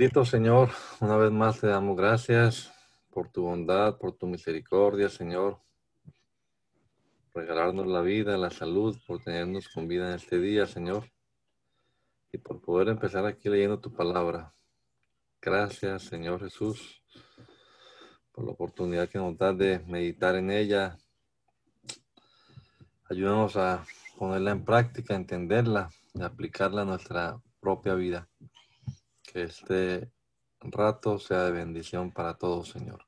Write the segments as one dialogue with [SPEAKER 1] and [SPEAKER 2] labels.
[SPEAKER 1] Bendito Señor, una vez más te damos gracias por tu bondad, por tu misericordia, Señor. Regalarnos la vida, la salud, por tenernos con vida en este día, Señor. Y por poder empezar aquí leyendo tu palabra. Gracias, Señor Jesús, por la oportunidad que nos das de meditar en ella. Ayúdanos a ponerla en práctica, entenderla y aplicarla a nuestra propia vida. Que este rato sea de bendición para todos, Señor.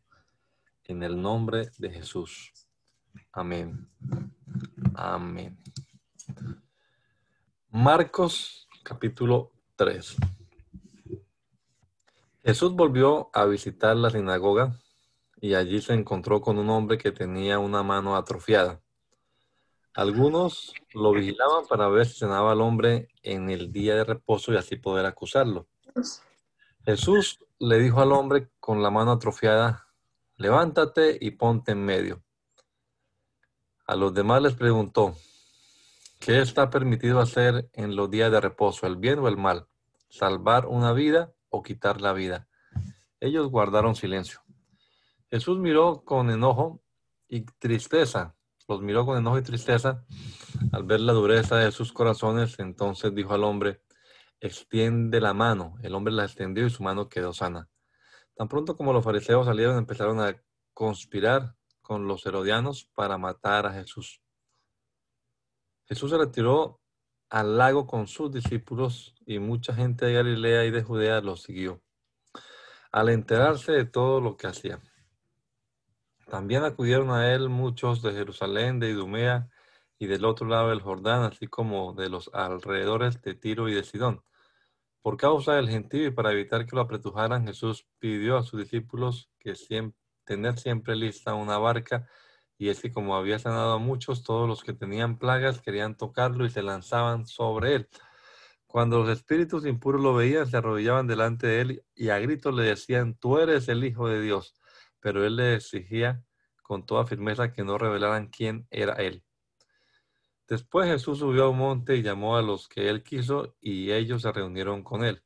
[SPEAKER 1] En el nombre de Jesús. Amén. Amén. Marcos capítulo 3. Jesús volvió a visitar la sinagoga y allí se encontró con un hombre que tenía una mano atrofiada. Algunos lo vigilaban para ver si sanaba al hombre en el día de reposo y así poder acusarlo. Jesús le dijo al hombre con la mano atrofiada, levántate y ponte en medio. A los demás les preguntó, ¿qué está permitido hacer en los días de reposo, el bien o el mal? ¿Salvar una vida o quitar la vida? Ellos guardaron silencio. Jesús miró con enojo y tristeza, los miró con enojo y tristeza al ver la dureza de sus corazones, entonces dijo al hombre, extiende la mano. El hombre la extendió y su mano quedó sana. Tan pronto como los fariseos salieron, empezaron a conspirar con los herodianos para matar a Jesús. Jesús se retiró al lago con sus discípulos y mucha gente de Galilea y de Judea lo siguió, al enterarse de todo lo que hacía. También acudieron a él muchos de Jerusalén, de Idumea y del otro lado del Jordán, así como de los alrededores de Tiro y de Sidón por causa del gentío y para evitar que lo apretujaran, Jesús pidió a sus discípulos que siempre, tener siempre lista una barca, y es que como había sanado a muchos, todos los que tenían plagas querían tocarlo y se lanzaban sobre él. Cuando los espíritus impuros lo veían, se arrodillaban delante de él y a gritos le decían, tú eres el Hijo de Dios. Pero él le exigía con toda firmeza que no revelaran quién era él. Después Jesús subió a un monte y llamó a los que él quiso y ellos se reunieron con él.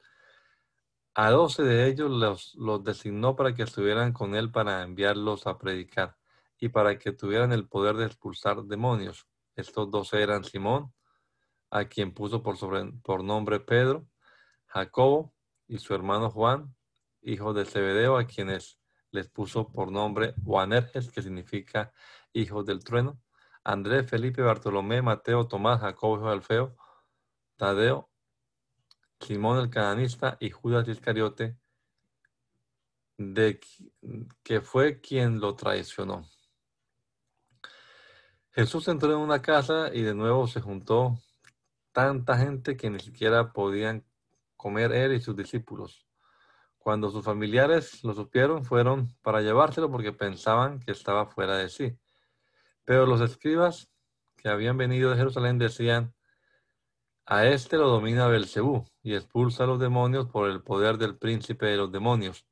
[SPEAKER 1] A doce de ellos los, designó para que estuvieran con él para enviarlos a predicar y para que tuvieran el poder de expulsar demonios. Estos doce eran Simón, a quien puso por, por nombre Pedro, Jacobo y su hermano Juan, hijo de Zebedeo, a quienes les puso por nombre Juanerges, que significa hijo del trueno, Andrés, Felipe, Bartolomé, Mateo, Tomás, Jacobo, Alfeo, Tadeo, Simón el cananista y Judas Iscariote, de que fue quien lo traicionó. Jesús entró en una casa y de nuevo se juntó tanta gente que ni siquiera podían comer él y sus discípulos. Cuando sus familiares lo supieron, fueron para llevárselo porque pensaban que estaba fuera de sí. Pero los escribas que habían venido de Jerusalén decían, a este lo domina Belcebú y expulsa a los demonios por el poder del príncipe de los demonios.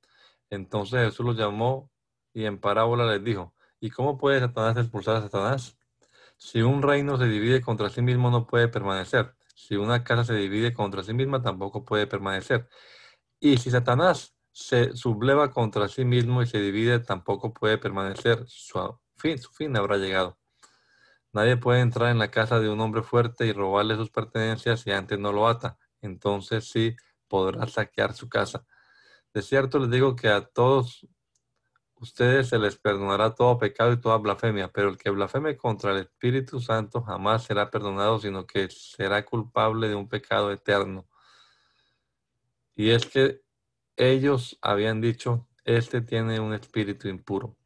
[SPEAKER 1] Entonces Jesús los llamó y en parábola les dijo, ¿y cómo puede Satanás expulsar a Satanás? Si un reino se divide contra sí mismo no puede permanecer. Si una casa se divide contra sí misma tampoco puede permanecer. Y si Satanás se subleva contra sí mismo y se divide tampoco puede permanecer. Su fin, su fin habrá llegado. Nadie puede entrar en la casa de un hombre fuerte y robarle sus pertenencias si antes no lo ata. Entonces sí podrá saquear su casa. De cierto les digo que a todos ustedes se les perdonará todo pecado y toda blasfemia, pero el que blasfeme contra el Espíritu Santo jamás será perdonado, sino que será culpable de un pecado eterno. Y es que ellos habían dicho, este tiene un espíritu impuro.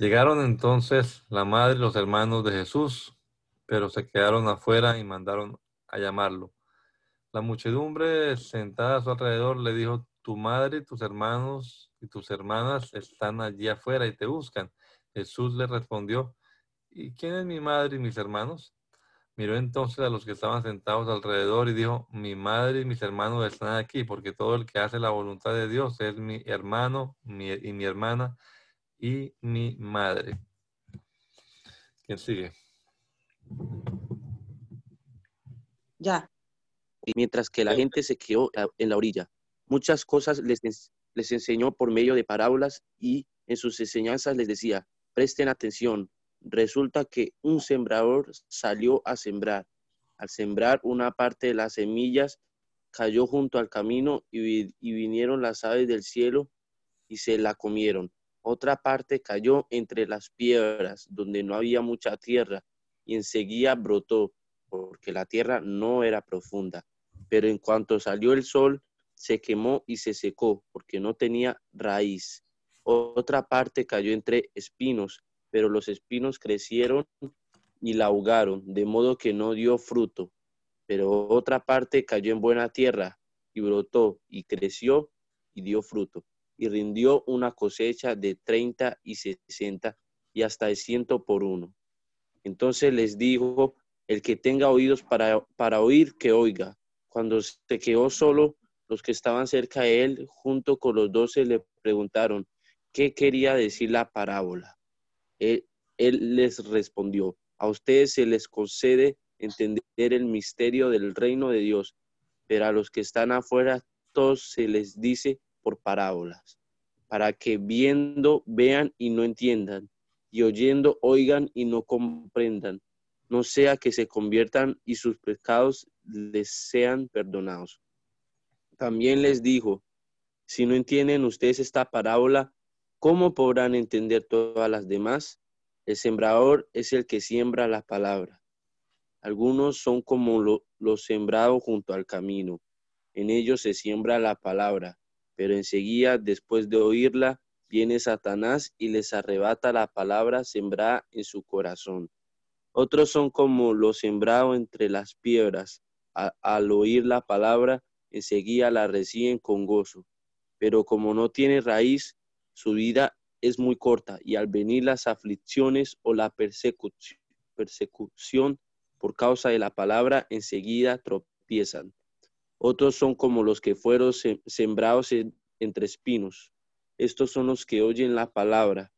[SPEAKER 1] Llegaron entonces la madre y los hermanos de Jesús, pero se quedaron afuera y mandaron a llamarlo. La muchedumbre sentada a su alrededor le dijo, tu madre y tus hermanos y tus hermanas están allí afuera y te buscan. Jesús le respondió, ¿y quién es mi madre y mis hermanos? Miró entonces a los que estaban sentados alrededor y dijo, mi madre y mis hermanos están aquí, porque todo el que hace la voluntad de Dios es mi hermano y mi hermana y mi madre. ¿Quién sigue?
[SPEAKER 2] Ya. Y mientras que la gente se quedó en la orilla, muchas cosas les, les enseñó por medio de parábolas y en sus enseñanzas les decía, presten atención, resulta que un sembrador salió a sembrar. Al sembrar una parte de las semillas, cayó junto al camino y, y, vinieron las aves del cielo y se la comieron. Otra parte cayó entre las piedras, donde no había mucha tierra, y enseguida brotó, porque la tierra no era profunda. Pero en cuanto salió el sol, se quemó y se secó, porque no tenía raíz. Otra parte cayó entre espinos, pero los espinos crecieron y la ahogaron, de modo que no dio fruto. Pero otra parte cayó en buena tierra y brotó y creció y dio fruto, y rindió una cosecha de treinta y sesenta y hasta de ciento por uno. Entonces les dijo, el que tenga oídos para, para oír, que oiga. Cuando se quedó solo, los que estaban cerca de él, junto con los doce, le preguntaron, ¿qué quería decir la parábola? Él, les respondió, a ustedes se les concede entender el misterio del reino de Dios, pero a los que están afuera todos se les dice por parábolas, para que viendo vean y no entiendan, y oyendo oigan y no comprendan, no sea que se conviertan y sus pecados les sean perdonados. También les dijo, si no entienden ustedes esta parábola, ¿Cómo podrán entender todas las demás? El sembrador es el que siembra la palabra. Algunos son como los sembrados junto al camino. En ellos se siembra la palabra, pero enseguida, después de oírla, viene Satanás y les arrebata la palabra sembrada en su corazón. Otros son como los sembrados entre las piedras. al oír la palabra, enseguida la reciben con gozo. Pero como no tiene raíz, su vida es muy corta y al venir las aflicciones o la persecución por causa de la palabra, enseguida tropiezan. Otros son como los que fueron sembrados entre espinos. Estos son los que oyen la palabra,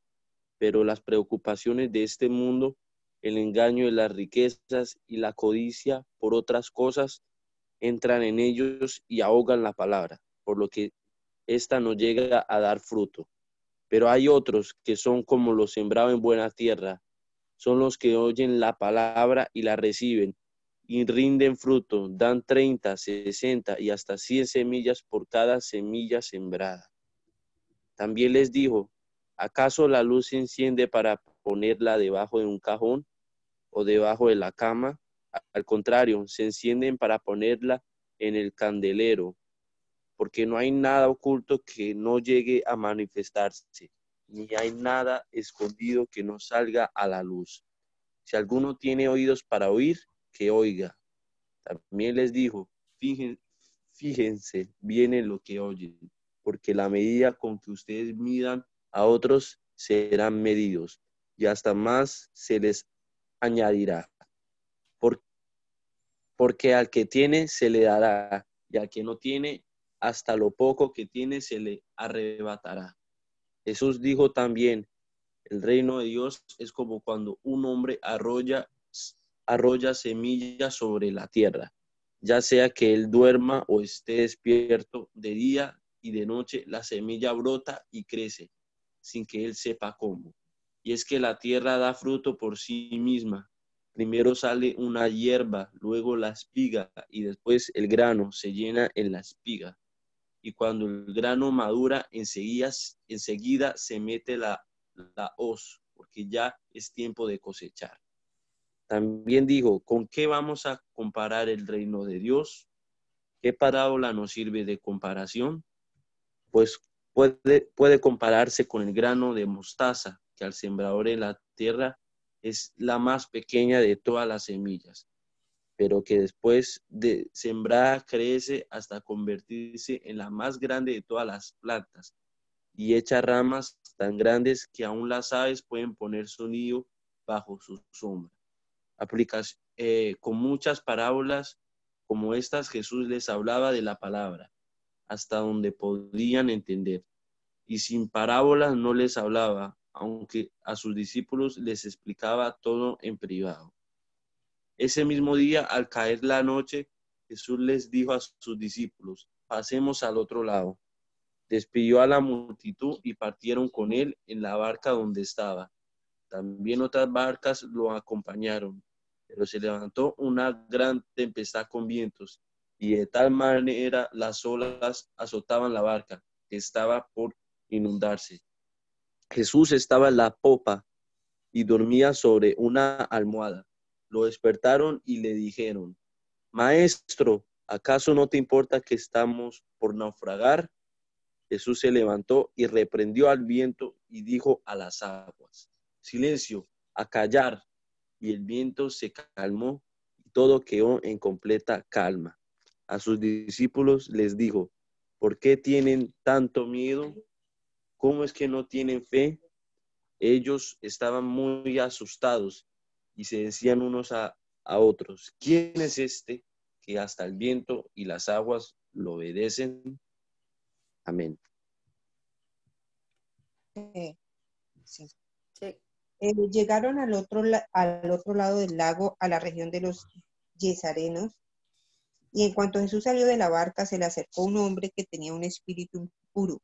[SPEAKER 2] pero las preocupaciones de este mundo, el engaño de las riquezas y la codicia por otras cosas entran en ellos y ahogan la palabra, por lo que ésta no llega a dar fruto. Pero hay otros que son como los sembrados en buena tierra, son los que oyen la palabra y la reciben y rinden fruto, dan 30, 60 y hasta 100 semillas por cada semilla sembrada. También les dijo, ¿acaso la luz se enciende para ponerla debajo de un cajón o debajo de la cama? Al contrario, se encienden para ponerla en el candelero porque no hay nada oculto que no llegue a manifestarse, ni hay nada escondido que no salga a la luz. Si alguno tiene oídos para oír, que oiga. También les dijo, fíjense, viene lo que oyen, porque la medida con que ustedes midan a otros serán medidos, y hasta más se les añadirá. porque al que tiene se le dará, y al que no tiene hasta lo poco que tiene se le arrebatará. Jesús dijo también, el reino de Dios es como cuando un hombre arrolla, arrolla semillas sobre la tierra, ya sea que él duerma o esté despierto de día y de noche, la semilla brota y crece sin que él sepa cómo. Y es que la tierra da fruto por sí misma. Primero sale una hierba, luego la espiga y después el grano se llena en la espiga y cuando el grano madura, enseguida, enseguida se mete la, la hoz, porque ya es tiempo de cosechar. También dijo, ¿con qué vamos a comparar el reino de Dios? ¿Qué parábola nos sirve de comparación? Pues puede, puede compararse con el grano de mostaza, que al sembrador en la tierra es la más pequeña de todas las semillas. pero que después de sembrada crece hasta convertirse en la más grande de todas las plantas y echa ramas tan grandes que aún las aves pueden poner su nido bajo su sombra. Eh, con muchas parábolas como estas, Jesús les hablaba de la palabra, hasta donde podían entender. Y sin parábolas no les hablaba, aunque a sus discípulos les explicaba todo en privado. Ese mismo día, al caer la noche, Jesús les dijo a sus discípulos, pasemos al otro lado. Despidió a la multitud y partieron con él en la barca donde estaba. También otras barcas lo acompañaron, pero se levantó una gran tempestad con vientos y de tal manera las olas azotaban la barca que estaba por inundarse. Jesús estaba en la popa y dormía sobre una almohada lo despertaron y le dijeron, Maestro, ¿acaso no te importa que estamos por naufragar? Jesús se levantó y reprendió al viento y dijo a las aguas, Silencio, a callar. Y el viento se calmó y todo quedó en completa calma. A sus discípulos les dijo, ¿por qué tienen tanto miedo? ¿Cómo es que no tienen fe? Ellos estaban muy asustados y se decían unos a, otros, ¿quién es este que hasta el viento y las aguas lo obedecen? Amén.
[SPEAKER 3] Eh, llegaron al otro, al otro lado del lago, a la región de los Yesarenos, y en cuanto Jesús salió de la barca, se le acercó un hombre que tenía un espíritu impuro.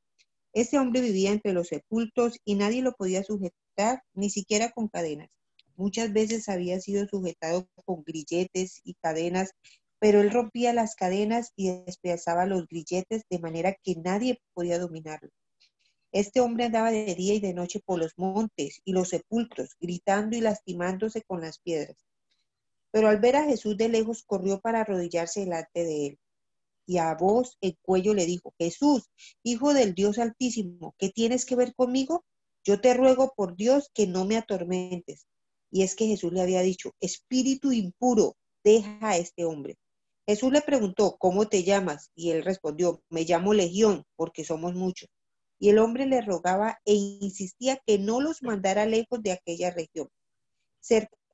[SPEAKER 3] Ese hombre vivía entre los sepultos y nadie lo podía sujetar, ni siquiera con cadenas. Muchas veces había sido sujetado con grilletes y cadenas, pero él rompía las cadenas y despedazaba los grilletes de manera que nadie podía dominarlo. Este hombre andaba de día y de noche por los montes y los sepulcros, gritando y lastimándose con las piedras. Pero al ver a Jesús de lejos, corrió para arrodillarse delante de él. Y a voz el cuello le dijo, Jesús, Hijo del Dios Altísimo, ¿qué tienes que ver conmigo? Yo te ruego por Dios que no me atormentes. Y es que Jesús le había dicho, espíritu impuro, deja a este hombre. Jesús le preguntó, ¿cómo te llamas? Y él respondió, me llamo Legión, porque somos muchos. Y el hombre le rogaba e insistía que no los mandara lejos de aquella región.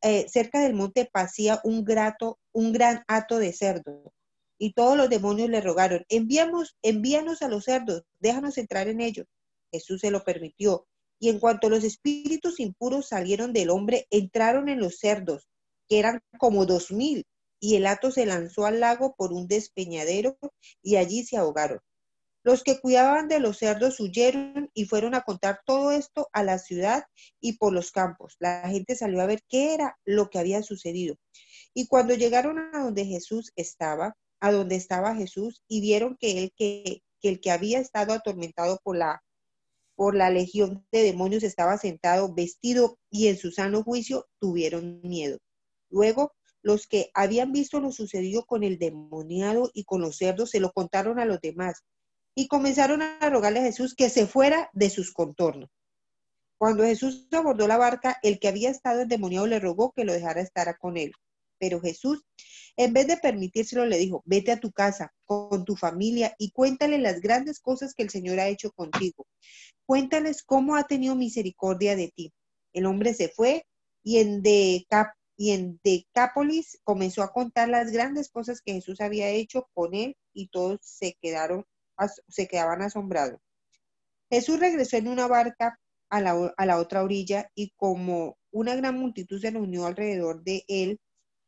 [SPEAKER 3] Eh, cerca, del monte pasía un, grato, un gran hato de cerdo. Y todos los demonios le rogaron, envíanos, envíanos a los cerdos, déjanos entrar en ellos. Jesús se lo permitió y en cuanto los espíritus impuros salieron del hombre, entraron en los cerdos, que eran como dos mil, y el hato se lanzó al lago por un despeñadero y allí se ahogaron. Los que cuidaban de los cerdos huyeron y fueron a contar todo esto a la ciudad y por los campos. La gente salió a ver qué era lo que había sucedido. Y cuando llegaron a donde Jesús estaba, a donde estaba Jesús, y vieron que, él, que, que el que había estado atormentado por la por la legión de demonios estaba sentado vestido y en su sano juicio tuvieron miedo. Luego, los que habían visto lo sucedido con el demoniado y con los cerdos se lo contaron a los demás y comenzaron a rogarle a Jesús que se fuera de sus contornos. Cuando Jesús abordó la barca, el que había estado endemoniado le rogó que lo dejara estar con él. Pero Jesús, en vez de permitírselo, le dijo, vete a tu casa con tu familia y cuéntale las grandes cosas que el Señor ha hecho contigo. Cuéntales cómo ha tenido misericordia de ti. El hombre se fue y en, Decápolis comenzó a contar las grandes cosas que Jesús había hecho con él y todos se quedaron, se quedaban asombrados. Jesús regresó en una barca a la, a la otra orilla y como una gran multitud se reunió alrededor de él,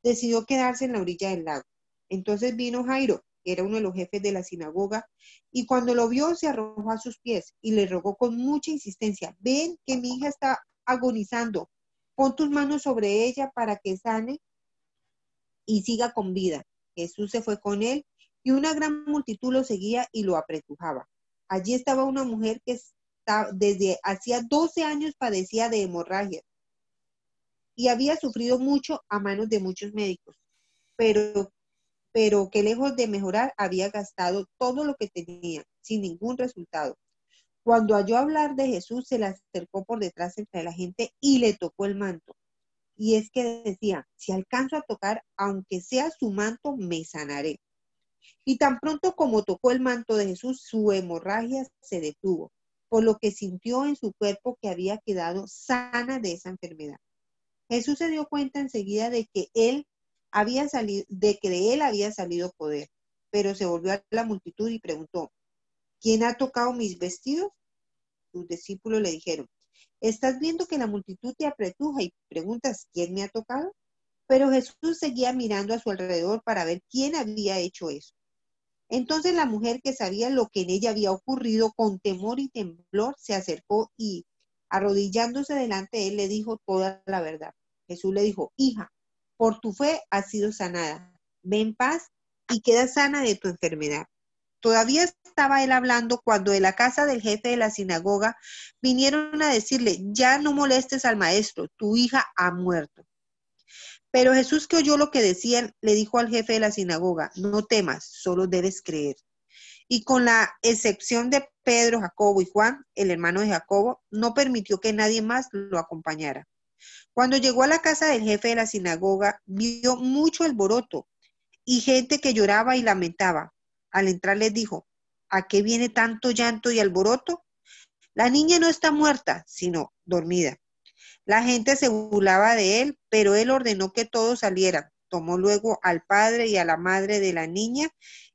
[SPEAKER 3] decidió quedarse en la orilla del lago. Entonces vino Jairo, que era uno de los jefes de la sinagoga, y cuando lo vio se arrojó a sus pies y le rogó con mucha insistencia, ven que mi hija está agonizando, pon tus manos sobre ella para que sane y siga con vida. Jesús se fue con él y una gran multitud lo seguía y lo apretujaba. Allí estaba una mujer que desde hacía 12 años padecía de hemorragia y había sufrido mucho a manos de muchos médicos, pero, pero que lejos de mejorar había gastado todo lo que tenía sin ningún resultado. Cuando oyó hablar de Jesús, se le acercó por detrás entre la gente y le tocó el manto. y es que decía, si alcanzo a tocar, aunque sea su manto, me sanaré. Y tan pronto como tocó el manto de Jesús, su hemorragia se detuvo, por lo que sintió en su cuerpo que había quedado sana de esa enfermedad. Jesús se dio cuenta enseguida de que él había salido, de que de él había salido poder, pero se volvió a la multitud y preguntó, ¿quién ha tocado mis vestidos? Sus discípulos le dijeron, estás viendo que la multitud te apretuja y preguntas, ¿quién me ha tocado? Pero Jesús seguía mirando a su alrededor para ver quién había hecho eso. Entonces la mujer que sabía lo que en ella había ocurrido, con temor y temblor, se acercó y, arrodillándose delante de él, le dijo toda la verdad. Jesús le dijo, hija, por tu fe has sido sanada. Ve en paz y queda sana de tu enfermedad. Todavía estaba él hablando cuando de la casa del jefe de la sinagoga vinieron a decirle, ya no molestes al maestro, tu hija ha muerto. Pero Jesús que oyó lo que decían, le dijo al jefe de la sinagoga, no temas, solo debes creer. Y con la excepción de Pedro, Jacobo y Juan, el hermano de Jacobo, no permitió que nadie más lo acompañara. Cuando llegó a la casa del jefe de la sinagoga, vio mucho alboroto y gente que lloraba y lamentaba. Al entrar les dijo, ¿a qué viene tanto llanto y alboroto? La niña no está muerta, sino dormida. La gente se burlaba de él, pero él ordenó que todos salieran. Tomó luego al padre y a la madre de la niña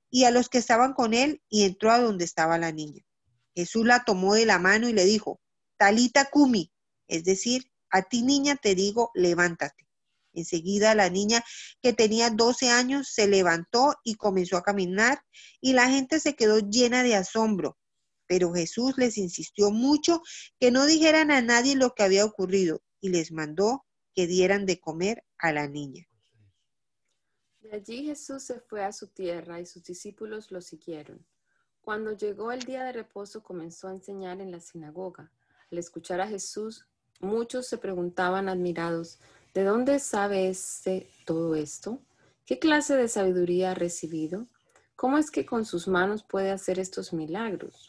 [SPEAKER 3] y a los que estaban con él y entró a donde estaba la niña. Jesús la tomó de la mano y le dijo, Talita Kumi, es decir, a ti niña te digo, levántate. Enseguida la niña que tenía 12 años se levantó y comenzó a caminar y la gente se quedó llena de asombro. Pero Jesús les insistió mucho que no dijeran a nadie lo que había ocurrido y les mandó que dieran de comer a la niña.
[SPEAKER 4] De allí Jesús se fue a su tierra y sus discípulos lo siguieron. Cuando llegó el día de reposo comenzó a enseñar en la sinagoga. Al escuchar a Jesús, muchos se preguntaban admirados, ¿de dónde sabe este todo esto? ¿Qué clase de sabiduría ha recibido? ¿Cómo es que con sus manos puede hacer estos milagros?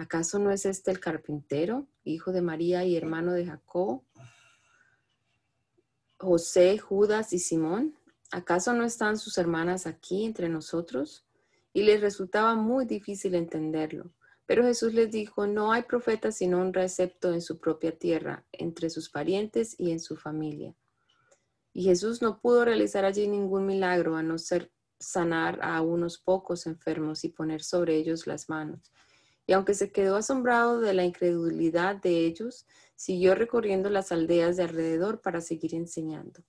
[SPEAKER 4] ¿Acaso no es este el carpintero, hijo de María y hermano de Jacob, José, Judas y Simón? ¿Acaso no están sus hermanas aquí entre nosotros? Y les resultaba muy difícil entenderlo. Pero Jesús les dijo, no hay profeta sino un recepto en su propia tierra, entre sus parientes y en su familia. Y Jesús no pudo realizar allí ningún milagro a no ser sanar a unos pocos enfermos y poner sobre ellos las manos. Y aunque se quedó asombrado de la incredulidad de ellos, siguió recorriendo las aldeas de alrededor para seguir enseñando.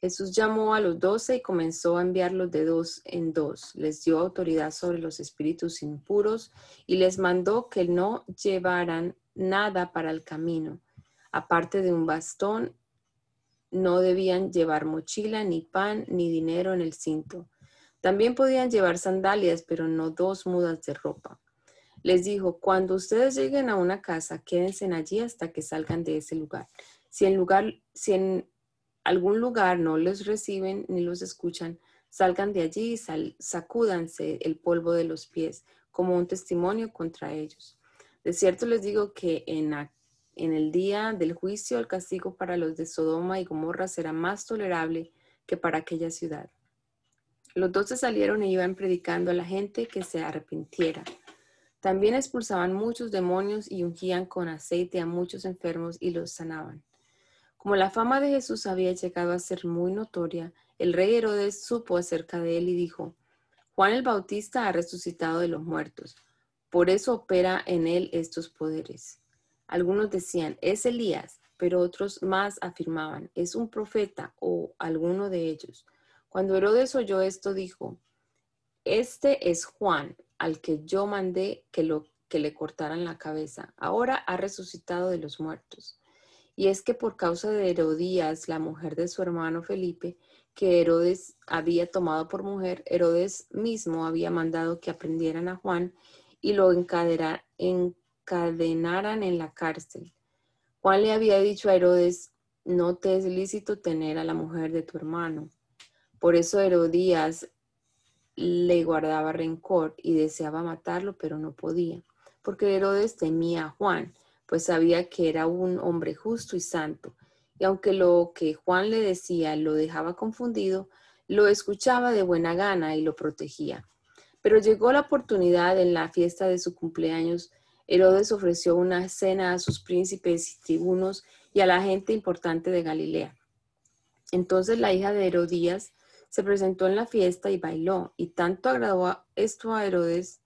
[SPEAKER 4] Jesús llamó a los doce y comenzó a enviarlos de dos en dos. Les dio autoridad sobre los espíritus impuros y les mandó que no llevaran nada para el camino. Aparte de un bastón, no debían llevar mochila, ni pan, ni dinero en el cinto. También podían llevar sandalias, pero no dos mudas de ropa. Les dijo, cuando ustedes lleguen a una casa, quédense allí hasta que salgan de ese lugar. Si en, lugar, si en algún lugar no los reciben ni los escuchan, salgan de allí y sacúdanse el polvo de los pies como un testimonio contra ellos. De cierto les digo que en, en el día del juicio el castigo para los de Sodoma y Gomorra será más tolerable que para aquella ciudad. Los doce salieron e iban predicando a la gente que se arrepintiera. También expulsaban muchos demonios y ungían con aceite a muchos enfermos y los sanaban. Como la fama de Jesús había llegado a ser muy notoria, el rey Herodes supo acerca de él y dijo, Juan el Bautista ha resucitado de los muertos, por eso opera en él estos poderes. Algunos decían, es Elías, pero otros más afirmaban, es un profeta o alguno de ellos. Cuando Herodes oyó esto, dijo, Este es Juan, al que yo mandé que, lo, que le cortaran la cabeza. Ahora ha resucitado de los muertos. Y es que por causa de Herodías, la mujer de su hermano Felipe, que Herodes había tomado por mujer, Herodes mismo había mandado que aprendieran a Juan y lo encadenaran en la cárcel. Juan le había dicho a Herodes, no te es lícito tener a la mujer de tu hermano. Por eso Herodías le guardaba rencor y deseaba matarlo, pero no podía, porque Herodes temía a Juan, pues sabía que era un hombre justo y santo, y aunque lo que Juan le decía lo dejaba confundido, lo escuchaba de buena gana y lo protegía. Pero llegó la oportunidad en la fiesta de su cumpleaños. Herodes ofreció una cena a sus príncipes y tribunos y a la gente importante de Galilea. Entonces la hija de Herodías se presentó en la fiesta y bailó, y tanto agradó esto a Herodes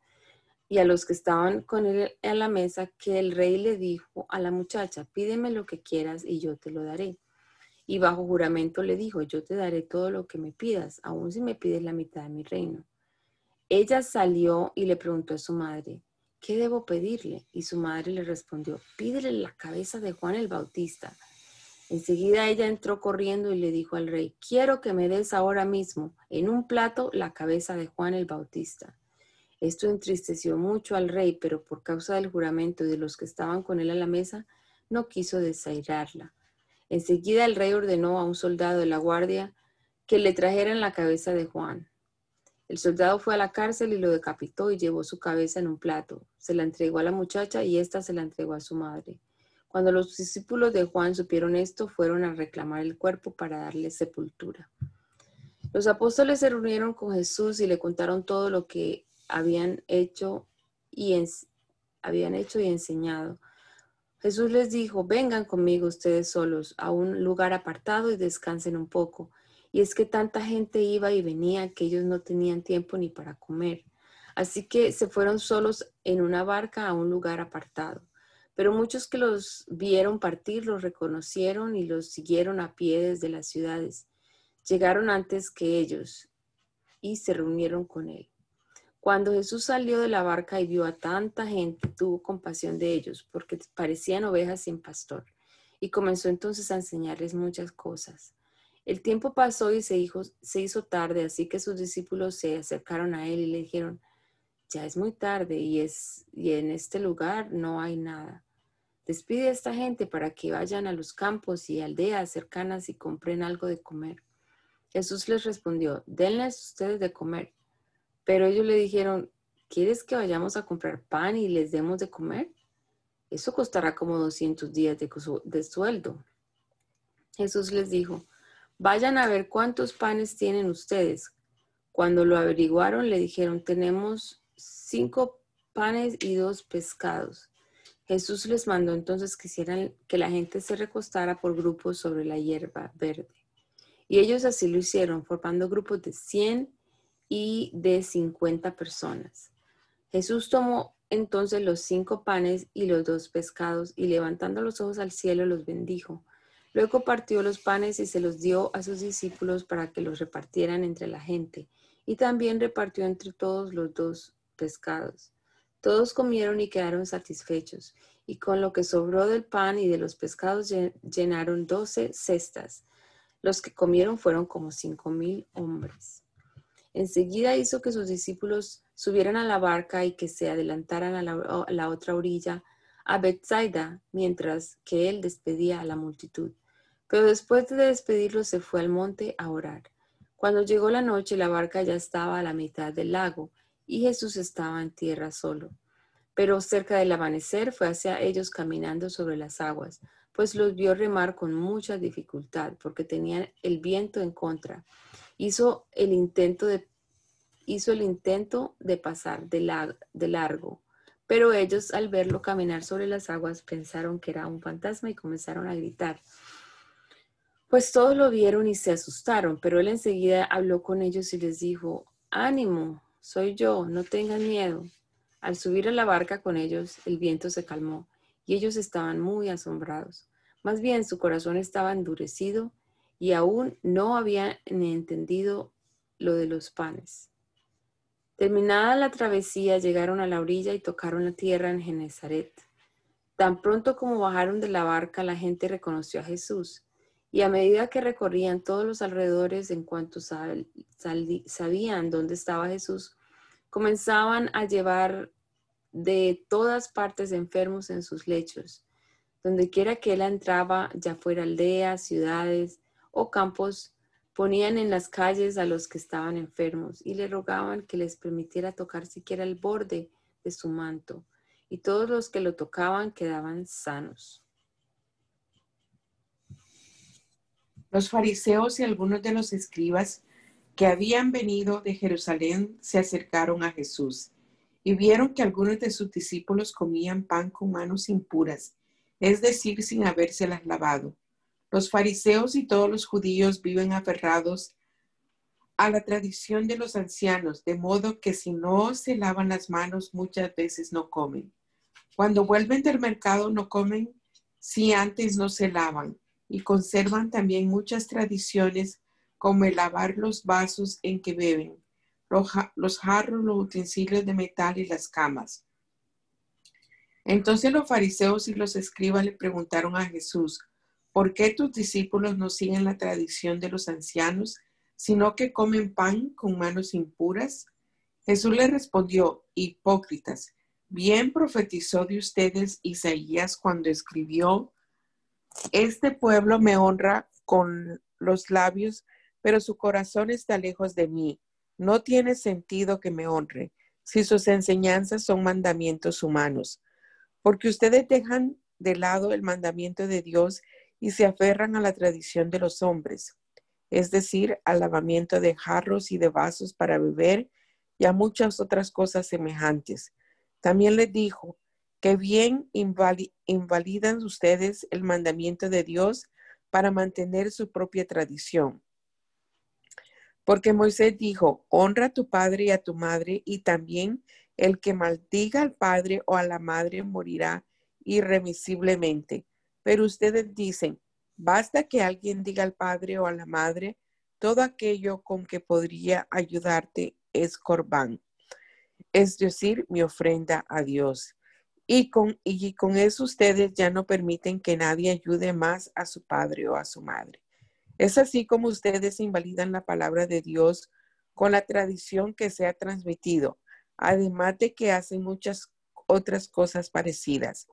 [SPEAKER 4] y a los que estaban con él en la mesa que el rey le dijo a la muchacha, pídeme lo que quieras y yo te lo daré. Y bajo juramento le dijo, yo te daré todo lo que me pidas, aun si me pides la mitad de mi reino. Ella salió y le preguntó a su madre, ¿qué debo pedirle? Y su madre le respondió, pídele la cabeza de Juan el Bautista. Enseguida ella entró corriendo y le dijo al rey, quiero que me des ahora mismo en un plato la cabeza de Juan el Bautista. Esto entristeció mucho al rey, pero por causa del juramento y de los que estaban con él a la mesa, no quiso desairarla. Enseguida el rey ordenó a un soldado de la guardia que le trajeran la cabeza de Juan. El soldado fue a la cárcel y lo decapitó y llevó su cabeza en un plato. Se la entregó a la muchacha y ésta se la entregó a su madre. Cuando los discípulos de Juan supieron esto, fueron a reclamar el cuerpo para darle sepultura. Los apóstoles se reunieron con Jesús y le contaron todo lo que habían hecho y, habían hecho y enseñado. Jesús les dijo, vengan conmigo ustedes solos a un lugar apartado y descansen un poco. Y es que tanta gente iba y venía que ellos no tenían tiempo ni para comer. Así que se fueron solos en una barca a un lugar apartado. Pero muchos que los vieron partir los reconocieron y los siguieron a pie desde las ciudades. Llegaron antes que ellos y se reunieron con él. Cuando Jesús salió de la barca y vio a tanta gente, tuvo compasión de ellos, porque parecían ovejas sin pastor, y comenzó entonces a enseñarles muchas cosas. El tiempo pasó y se hizo, se hizo tarde, así que sus discípulos se acercaron a él y le dijeron, ya es muy tarde y, es, y en este lugar no hay nada. Despide a esta gente para que vayan a los campos y aldeas cercanas y compren algo de comer. Jesús les respondió, denles ustedes de comer. Pero ellos le dijeron, ¿quieres que vayamos a comprar pan y les demos de comer? Eso costará como 200 días de, de sueldo. Jesús les dijo, vayan a ver cuántos panes tienen ustedes. Cuando lo averiguaron, le dijeron, tenemos cinco panes y dos pescados. Jesús les mandó entonces que hicieran que la gente se recostara por grupos sobre la hierba verde. Y ellos así lo hicieron, formando grupos de 100 y de 50 personas. Jesús tomó entonces los cinco panes y los dos pescados y levantando los ojos al cielo los bendijo. Luego partió los panes y se los dio a sus discípulos para que los repartieran entre la gente. Y también repartió entre todos los dos pescados. Todos comieron y quedaron satisfechos, y con lo que sobró del pan y de los pescados llenaron doce cestas. Los que comieron fueron como cinco mil hombres. Enseguida hizo que sus discípulos subieran a la barca y que se adelantaran a la, la otra orilla, a Bethsaida, mientras que él despedía a la multitud. Pero después de despedirlos se fue al monte a orar. Cuando llegó la noche, la barca ya estaba a la mitad del lago y Jesús estaba en tierra solo. Pero cerca del amanecer fue hacia ellos caminando sobre las aguas, pues los vio remar con mucha dificultad porque tenían el viento en contra. Hizo el intento de, hizo el intento de pasar de, de largo, pero ellos al verlo caminar sobre las aguas pensaron que era un fantasma y comenzaron a gritar. Pues todos lo vieron y se asustaron, pero él enseguida habló con ellos y les dijo, ánimo, soy yo, no tengan miedo. Al subir a la barca con ellos, el viento se calmó y ellos estaban muy asombrados. Más bien su corazón estaba endurecido y aún no habían entendido lo de los panes. Terminada la travesía, llegaron a la orilla y tocaron la tierra en Genezaret. Tan pronto como bajaron de la barca, la gente reconoció a Jesús y a medida que recorrían todos los alrededores en cuanto sabían dónde estaba Jesús, comenzaban a llevar de todas partes enfermos en sus lechos. Donde quiera que él entraba, ya fuera aldeas, ciudades o campos, ponían en las calles a los que estaban enfermos y le rogaban que les permitiera tocar siquiera el borde de su manto, y todos los que lo tocaban quedaban sanos.
[SPEAKER 5] Los fariseos y algunos de los escribas que habían venido de Jerusalén se acercaron a Jesús y vieron que algunos de sus discípulos comían pan con manos impuras, es decir, sin habérselas lavado. Los fariseos y todos los judíos viven aferrados a la tradición de los ancianos, de modo que si no se lavan las manos muchas veces no comen. Cuando vuelven del mercado no comen si antes no se lavan y conservan también muchas tradiciones como el lavar los vasos en que beben, los jarros, los utensilios de metal y las camas. Entonces los fariseos y los escribas le preguntaron a Jesús, ¿por qué tus discípulos no siguen la tradición de los ancianos, sino que comen pan con manos impuras? Jesús le respondió, hipócritas, bien profetizó de ustedes Isaías cuando escribió, este pueblo me honra con los labios, pero su corazón está lejos de mí. No tiene sentido que me honre si sus enseñanzas son mandamientos humanos, porque ustedes dejan de lado el mandamiento de Dios y se aferran a la tradición de los hombres, es decir, al lavamiento de jarros y de vasos para beber y a muchas otras cosas semejantes. También les dijo, que bien invalidan ustedes el mandamiento de Dios para mantener su propia tradición. Porque Moisés dijo, honra a tu padre y a tu madre, y también el que maldiga al padre o a la madre morirá irremisiblemente. Pero ustedes dicen, basta que alguien diga al padre o a la madre, todo aquello con que podría ayudarte es corbán, es decir, mi ofrenda a Dios. Y con, y con eso ustedes ya no permiten que nadie ayude más a su padre o a su madre. Es así como ustedes invalidan la palabra de Dios con la tradición que se ha transmitido, además de que hacen muchas otras cosas parecidas.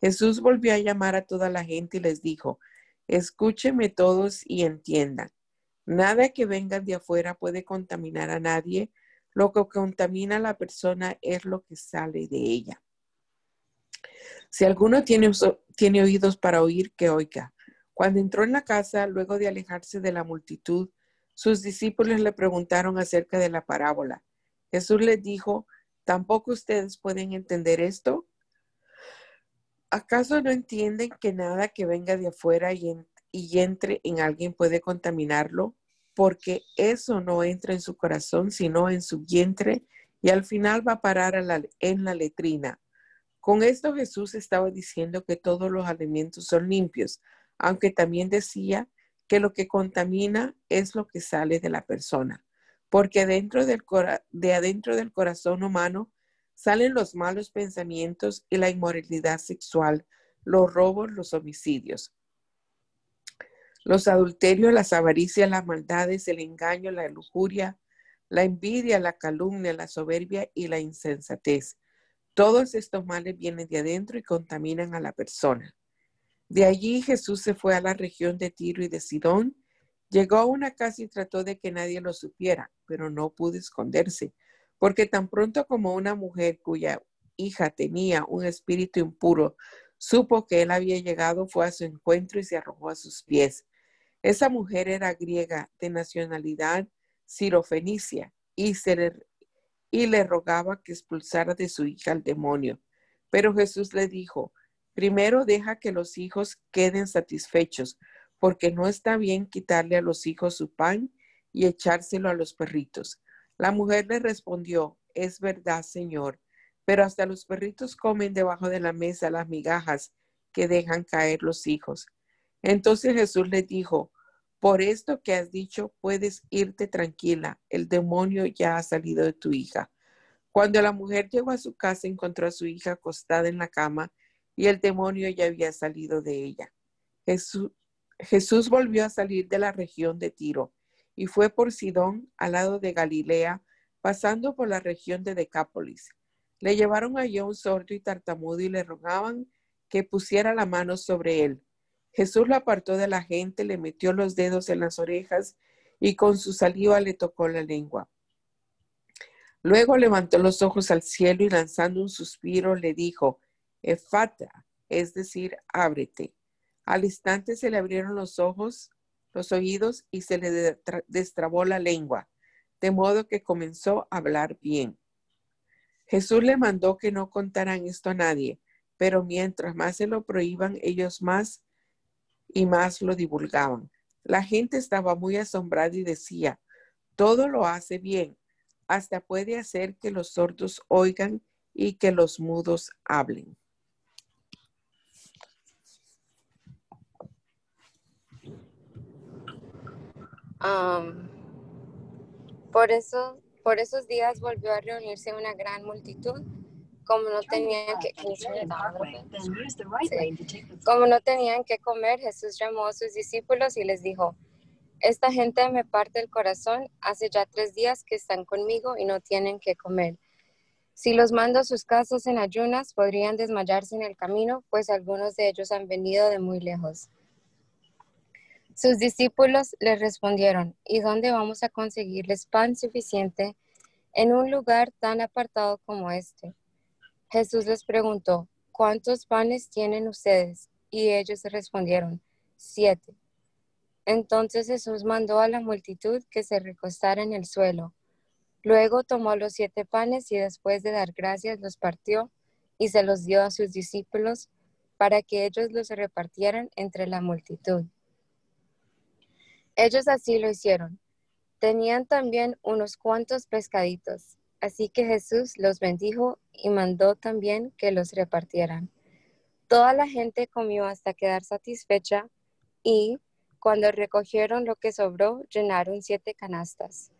[SPEAKER 5] Jesús volvió a llamar a toda la gente y les dijo, escúcheme todos y entiendan. Nada que venga de afuera puede contaminar a nadie. Lo que contamina a la persona es lo que sale de ella. Si alguno tiene, oídos para oír, que oiga. Cuando entró en la casa, luego de alejarse de la multitud, sus discípulos le preguntaron acerca de la parábola. Jesús les dijo, ¿tampoco ustedes pueden entender esto? ¿Acaso no entienden que nada que venga de afuera y entre en alguien puede contaminarlo? Porque eso no entra en su corazón, sino en su vientre y al final va a parar en la letrina. Con esto Jesús estaba diciendo que todos los alimentos son limpios, aunque también decía que lo que contamina es lo que sale de la persona, porque dentro del de adentro del corazón humano salen los malos pensamientos y la inmoralidad sexual, los robos, los homicidios, los adulterios, las avaricias, las maldades, el engaño, la lujuria, la envidia, la calumnia, la soberbia y la insensatez todos estos males vienen de adentro y contaminan a la persona. De allí Jesús se fue a la región de Tiro y de Sidón. Llegó a una casa y trató de que nadie lo supiera, pero no pudo esconderse, porque tan pronto como una mujer cuya hija tenía un espíritu impuro, supo que él había llegado, fue a su encuentro y se arrojó a sus pies. Esa mujer era griega de nacionalidad sirofenicia y se le y le rogaba que expulsara de su hija al demonio. Pero Jesús le dijo, primero deja que los hijos queden satisfechos, porque no está bien quitarle a los hijos su pan y echárselo a los perritos. La mujer le respondió, es verdad, Señor, pero hasta los perritos comen debajo de la mesa las migajas que dejan caer los hijos. Entonces Jesús le dijo, por esto que has dicho, puedes irte tranquila. El demonio ya ha salido de tu hija. Cuando la mujer llegó a su casa, encontró a su hija acostada en la cama y el demonio ya había salido de ella. Jesús, volvió a salir de la región de Tiro y fue por Sidón, al lado de Galilea, pasando por la región de Decápolis. Le llevaron allí un sordo y tartamudo y le rogaban que pusiera la mano sobre él. Jesús lo apartó de la gente, le metió los dedos en las orejas y con su saliva le tocó la lengua. Luego levantó los ojos al cielo y lanzando un suspiro le dijo, Efata, es decir, ábrete. Al instante se le abrieron los ojos los oídos y se le destrabó la lengua, de modo que comenzó a hablar bien. Jesús le mandó que no contaran esto a nadie, pero mientras más se lo prohíban, ellos más y más lo divulgaban. La gente estaba muy asombrada y decía, todo lo hace bien, hasta puede hacer que los sordos oigan y que los mudos hablen.
[SPEAKER 6] por, eso, por esos días volvió a reunirse una gran multitud como no tenían que como no tenían que comer, Jesús llamó a sus discípulos y les dijo, esta gente me parte el corazón, hace ya tres días que están conmigo y no tienen que comer. Si los mando a sus casas en ayunas, podrían desmayarse en el camino, pues algunos de ellos han venido de muy lejos. Sus discípulos le respondieron, ¿y dónde vamos a conseguirles pan suficiente en un lugar tan apartado como este? Jesús les preguntó, ¿cuántos panes tienen ustedes? Y ellos respondieron, siete. Entonces Jesús mandó a la multitud que se recostara en el suelo. Luego tomó los siete panes y después de dar gracias los partió y se los dio a sus discípulos para que ellos los repartieran entre la multitud. Ellos así lo hicieron. Tenían también unos cuantos pescaditos, así que Jesús los bendijo y mandó también que los repartieran. Toda la gente comió hasta quedar satisfecha y, cuando recogieron lo que sobró, llenaron siete canastas.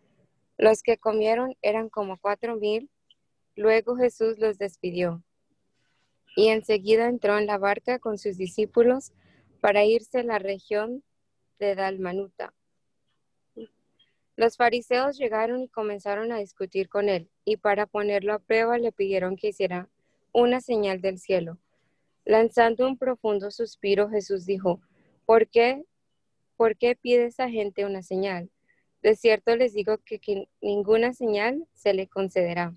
[SPEAKER 6] Los que comieron eran como cuatro mil. Luego Jesús los despidió. Y enseguida entró en la barca con sus discípulos para irse a la región de Dalmanuta. Los fariseos llegaron y comenzaron a discutir con él, y para ponerlo a prueba le pidieron que hiciera una señal del cielo. Lanzando un profundo suspiro, Jesús dijo, ¿por qué, por qué pide esa gente una señal? De cierto les digo que, ninguna señal se le concederá.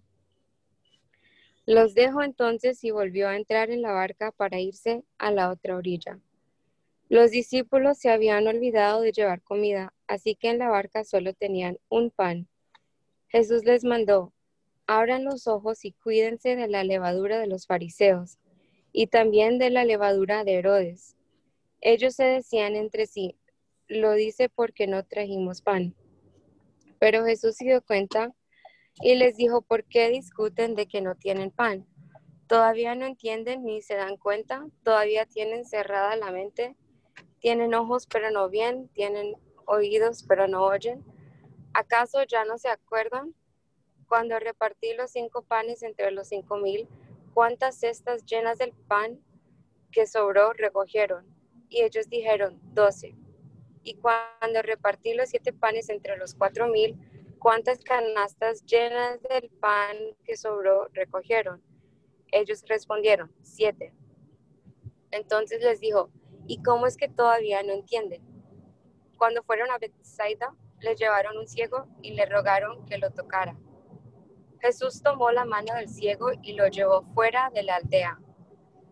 [SPEAKER 6] Los dejó entonces y volvió a entrar en la barca para irse a la otra orilla. Los discípulos se habían olvidado de llevar comida, así que en la barca solo tenían un pan. Jesús les mandó, abran los ojos y cuídense de la levadura de los fariseos y también de la levadura de Herodes. Ellos se decían entre sí, lo dice porque no trajimos pan. Pero Jesús se dio cuenta y les dijo, ¿por qué discuten de que no tienen pan? ¿Todavía no entienden ni se dan cuenta? ¿Todavía tienen cerrada la mente? ¿Tienen ojos pero no ven? ¿Tienen oídos pero no oyen? ¿Acaso ya no se acuerdan? Cuando repartí los cinco panes entre los cinco mil, ¿cuántas cestas llenas del pan que sobró recogieron? Y ellos dijeron, doce. Y cuando repartí los siete panes entre los cuatro mil, ¿cuántas canastas llenas del pan que sobró recogieron? Ellos respondieron, siete. Entonces les dijo, ¿y cómo es que todavía no entienden? Cuando fueron a Bethsaida, les llevaron un ciego y le rogaron que lo tocara. Jesús tomó la mano del ciego y lo llevó fuera de la aldea.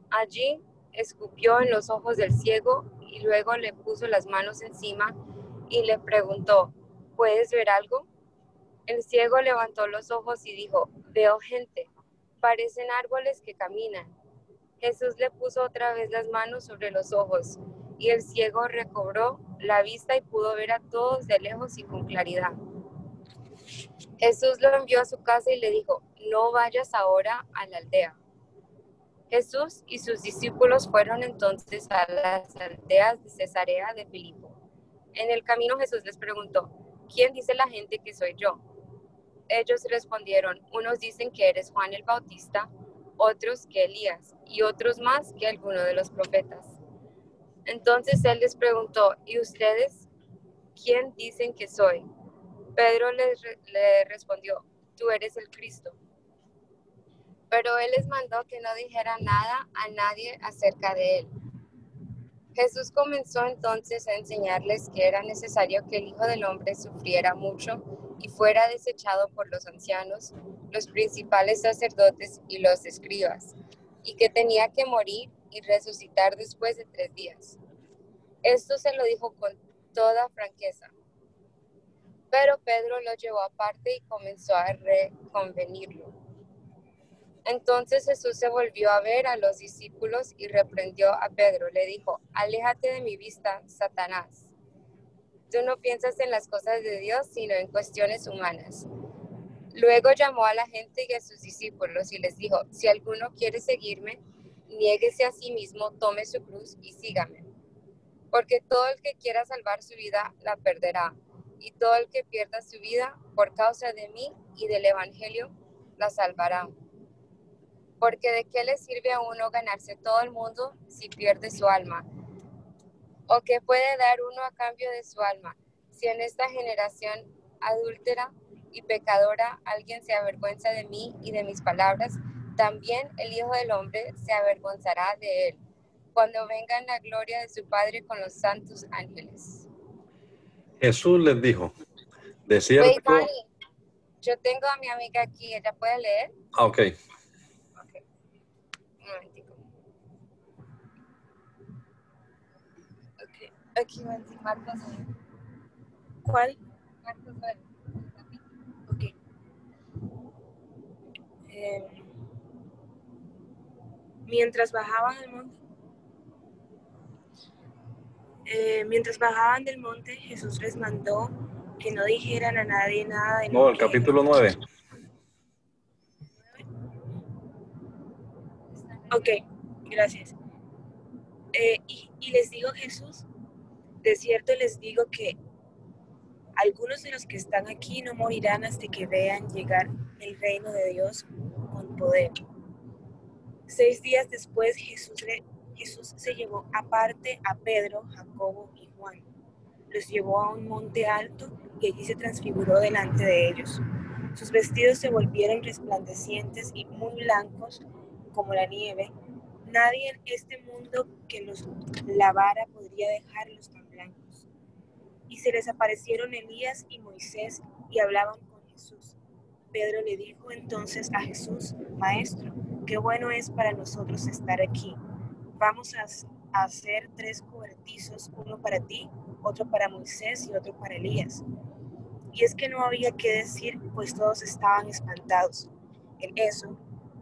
[SPEAKER 6] Allí escupió en los ojos del ciego y luego le puso las manos encima y le preguntó, ¿puedes ver algo? El ciego levantó los ojos y dijo, veo gente, parecen árboles que caminan. Jesús le puso otra vez las manos sobre los ojos y el ciego recobró la vista y pudo ver a todos de lejos y con claridad. Jesús lo envió a su casa y le dijo, no vayas ahora a la aldea Jesús y sus discípulos fueron entonces a las aldeas de Cesarea de Filipo. En el camino Jesús les preguntó, ¿quién dice la gente que soy yo? Ellos respondieron, unos dicen que eres Juan el Bautista, otros que Elías y otros más que alguno de los profetas. Entonces él les preguntó, ¿y ustedes quién dicen que soy? Pedro le respondió, tú eres el Cristo pero él les mandó que no dijera nada a nadie acerca de él. Jesús comenzó entonces a enseñarles que era necesario que el Hijo del Hombre sufriera mucho y fuera desechado por los ancianos, los principales sacerdotes y los escribas, y que tenía que morir y resucitar después de tres días. Esto se lo dijo con toda franqueza. Pero Pedro lo llevó aparte y comenzó a reconvenirlo. Entonces Jesús se volvió a ver a los discípulos y reprendió a Pedro. Le dijo, aléjate de mi vista, Satanás. Tú no piensas en las cosas de Dios, sino en cuestiones humanas. Luego llamó a la gente y a sus discípulos y les dijo, si alguno quiere seguirme, niéguese a sí mismo, tome su cruz y sígame. Porque todo el que quiera salvar su vida la perderá, y todo el que pierda su vida por causa de mí y del Evangelio la salvará. Porque de qué le sirve a uno ganarse todo el mundo si pierde su alma? ¿O qué puede dar uno a cambio de su alma? Si en esta generación adúltera y pecadora alguien se avergüenza de mí y de mis palabras, también el Hijo del Hombre se avergonzará de él cuando venga en la gloria de su Padre con los santos ángeles.
[SPEAKER 1] Jesús les dijo, de cierto...
[SPEAKER 6] yo tengo a mi amiga aquí, ¿ella puede leer?
[SPEAKER 1] Ah, ok.
[SPEAKER 6] okay. Un momentico. Ok, aquí va Marcos.
[SPEAKER 7] ¿Cuál?
[SPEAKER 6] Marcos
[SPEAKER 7] Ok. Eh, mientras bajaban el monte, eh, mientras bajaban del monte, Jesús les mandó que no dijeran a nadie nada de
[SPEAKER 1] No, el capítulo 9.
[SPEAKER 7] Ok, gracias. Eh, y, y les digo Jesús, de cierto les digo que algunos de los que están aquí no morirán hasta que vean llegar el reino de Dios con poder. Seis días después Jesús se llevó aparte a Pedro, Jacobo y Juan. Los llevó a un monte alto y allí se transfiguró delante de ellos. Sus vestidos se volvieron resplandecientes y muy blancos como la nieve. Nadie en este mundo que los lavara podría dejarlos tan. Y se les aparecieron Elías y Moisés y hablaban con Jesús. Pedro le dijo entonces a Jesús, Maestro, qué bueno es para nosotros estar aquí vamos a, hacer tres cobertizos, uno para ti, otro para Moisés y otro para Elías. Y es que no había que decir, pues todos estaban espantados. En eso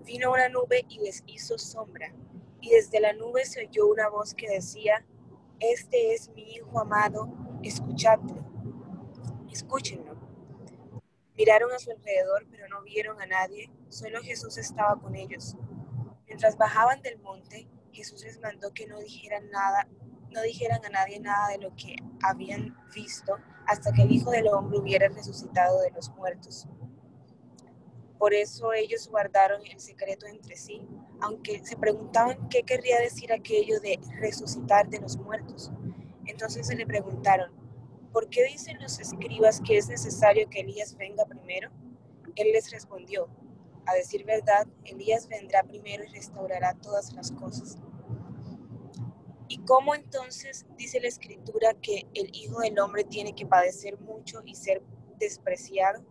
[SPEAKER 7] vino una nube y les hizo sombra, y desde la nube se oyó una voz que decía, Este es mi Hijo amado, escuchadlo, escúchenlo. Miraron a su alrededor, pero no vieron a nadie, solo Jesús estaba con ellos. Mientras bajaban del monte, Jesús les mandó que no dijeran nada, no dijeran a nadie nada de lo que habían visto hasta que el Hijo del Hombre hubiera resucitado de los muertos. Por eso ellos guardaron el secreto entre sí, aunque se preguntaban qué querría decir aquello de resucitar de los muertos. Entonces se le preguntaron, ¿por qué dicen los escribas que es necesario que Elías venga primero? Él les respondió, a decir verdad, Elías vendrá primero y restaurará todas las cosas. ¿Y cómo entonces dice la escritura que el Hijo del Hombre tiene que padecer mucho y ser despreciado?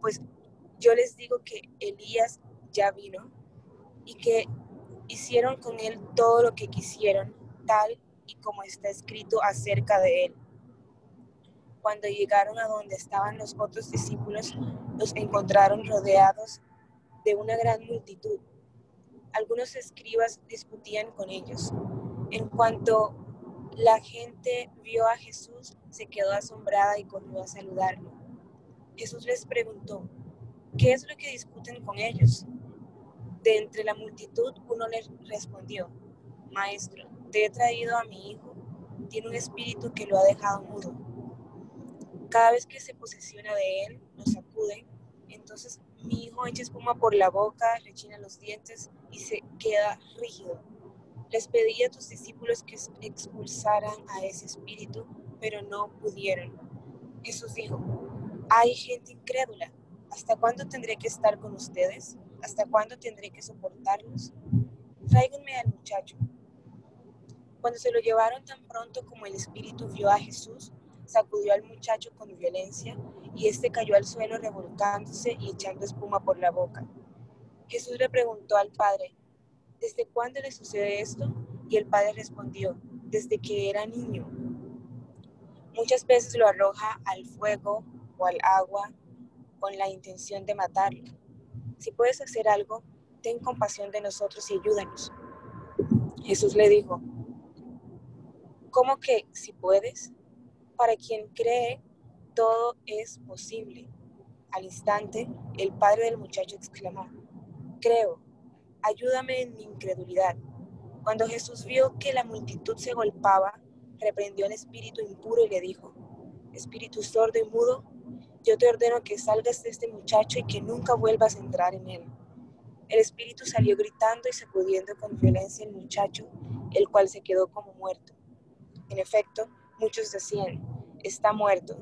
[SPEAKER 7] Pues yo les digo que Elías ya vino y que hicieron con él todo lo que quisieron, tal y como está escrito acerca de él. Cuando llegaron a donde estaban los otros discípulos, los encontraron rodeados de una gran multitud. Algunos escribas discutían con ellos. En cuanto la gente vio a Jesús, se quedó asombrada y corrió a saludarlo. Jesús les preguntó, ¿qué es lo que discuten con ellos? De entre la multitud uno les respondió, Maestro, te he traído a mi hijo, tiene un espíritu que lo ha dejado mudo. Cada vez que se posesiona de él, lo sacude, entonces mi hijo echa espuma por la boca, rechina los dientes y se queda rígido. Les pedí a tus discípulos que expulsaran a ese espíritu, pero no pudieron. Jesús dijo, hay gente incrédula. ¿Hasta cuándo tendré que estar con ustedes? ¿Hasta cuándo tendré que soportarlos? Tráiganme al muchacho. Cuando se lo llevaron tan pronto como el espíritu vio a Jesús, sacudió al muchacho con violencia y éste cayó al suelo revolcándose y echando espuma por la boca. Jesús le preguntó al padre, ¿desde cuándo le sucede esto? Y el padre respondió, desde que era niño. Muchas veces lo arroja al fuego o al agua con la intención de matarlo. Si puedes hacer algo, ten compasión de nosotros y ayúdanos. Jesús le dijo, ¿cómo que si puedes? Para quien cree, todo es posible. Al instante, el padre del muchacho exclamó, creo, ayúdame en mi incredulidad. Cuando Jesús vio que la multitud se golpaba, reprendió al espíritu impuro y le dijo, espíritu sordo y mudo, yo te ordeno que salgas de este muchacho y que nunca vuelvas a entrar en él. El espíritu salió gritando y sacudiendo con violencia al muchacho, el cual se quedó como muerto. En efecto, muchos decían, está muerto.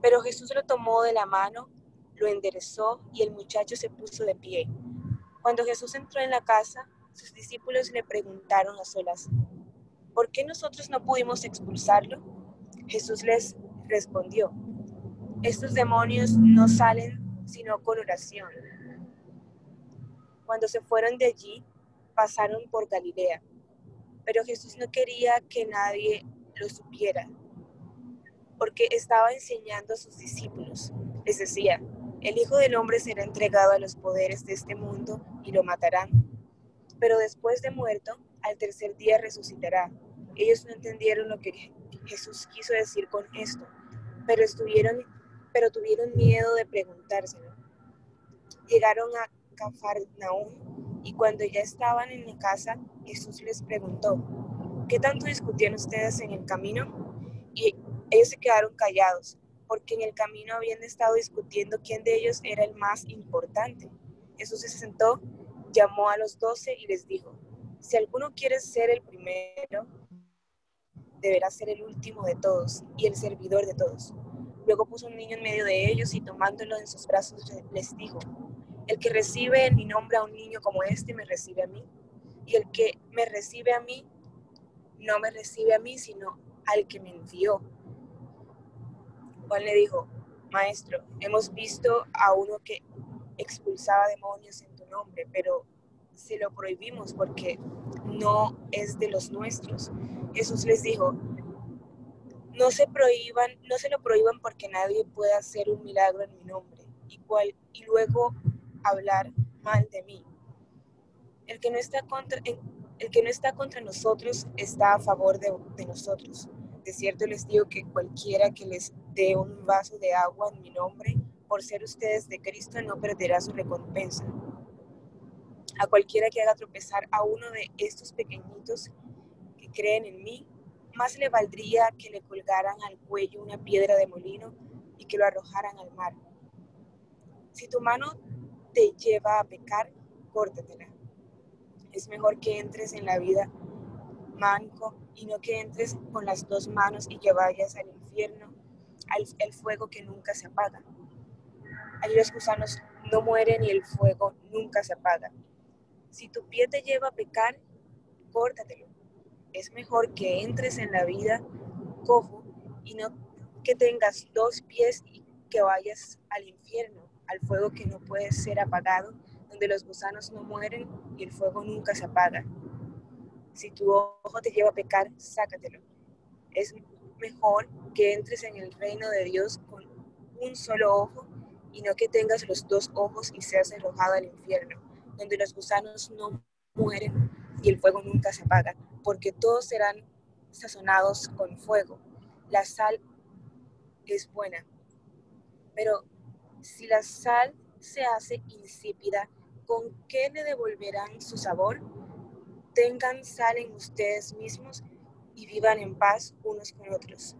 [SPEAKER 7] Pero Jesús lo tomó de la mano, lo enderezó y el muchacho se puso de pie. Cuando Jesús entró en la casa, sus discípulos le preguntaron a solas, ¿por qué nosotros no pudimos expulsarlo? Jesús les respondió, estos demonios no salen sino con oración. Cuando se fueron de allí, pasaron por Galilea, pero Jesús no quería que nadie lo supiera, porque estaba enseñando a sus discípulos. Les decía, el Hijo del Hombre será entregado a los poderes de este mundo y lo matarán, pero después de muerto, al tercer día resucitará. Ellos no entendieron lo que Jesús quiso decir con esto, pero estuvieron pero tuvieron miedo de preguntárselo. Llegaron a Cafarnaúm y cuando ya estaban en la casa, Jesús les preguntó, ¿qué tanto discutían ustedes en el camino? Y ellos se quedaron callados, porque en el camino habían estado discutiendo quién de ellos era el más importante. Jesús se sentó, llamó a los doce y les dijo, si alguno quiere ser el primero, deberá ser el último de todos y el servidor de todos. Luego puso un niño en medio de ellos y tomándolo en sus brazos les dijo, el que recibe en mi nombre a un niño como este me recibe a mí, y el que me recibe a mí no me recibe a mí, sino al que me envió. Juan le dijo, Maestro, hemos visto a uno que expulsaba demonios en tu nombre, pero se lo prohibimos porque no es de los nuestros. Jesús les dijo, no se prohíban, no se lo prohíban porque nadie pueda hacer un milagro en mi nombre y, y luego hablar mal de mí. El que no está contra, el que no está contra nosotros está a favor de, de nosotros. De cierto les digo que cualquiera que les dé un vaso de agua en mi nombre, por ser ustedes de Cristo, no perderá su recompensa. A cualquiera que haga tropezar a uno de estos pequeñitos que creen en mí, más le valdría que le colgaran al cuello una piedra de molino y que lo arrojaran al mar. Si tu mano te lleva a pecar, córtatela. Es mejor que entres en la vida manco y no que entres con las dos manos y que vayas al infierno, al el fuego que nunca se apaga. Allí los gusanos no mueren y el fuego nunca se apaga. Si tu pie te lleva a pecar, córtatelo es mejor que entres en la vida cojo y no que tengas dos pies y que vayas al infierno, al fuego que no puede ser apagado, donde los gusanos no mueren y el fuego nunca se apaga. Si tu ojo te lleva a pecar, sácatelo. Es mejor que entres en el reino de Dios con un solo ojo y no que tengas los dos ojos y seas arrojado al infierno, donde los gusanos no mueren y el fuego nunca se apaga porque todos serán sazonados con fuego. La sal es buena, pero si la sal se hace insípida, ¿con qué le devolverán su sabor? Tengan sal en ustedes mismos y vivan en paz unos con otros.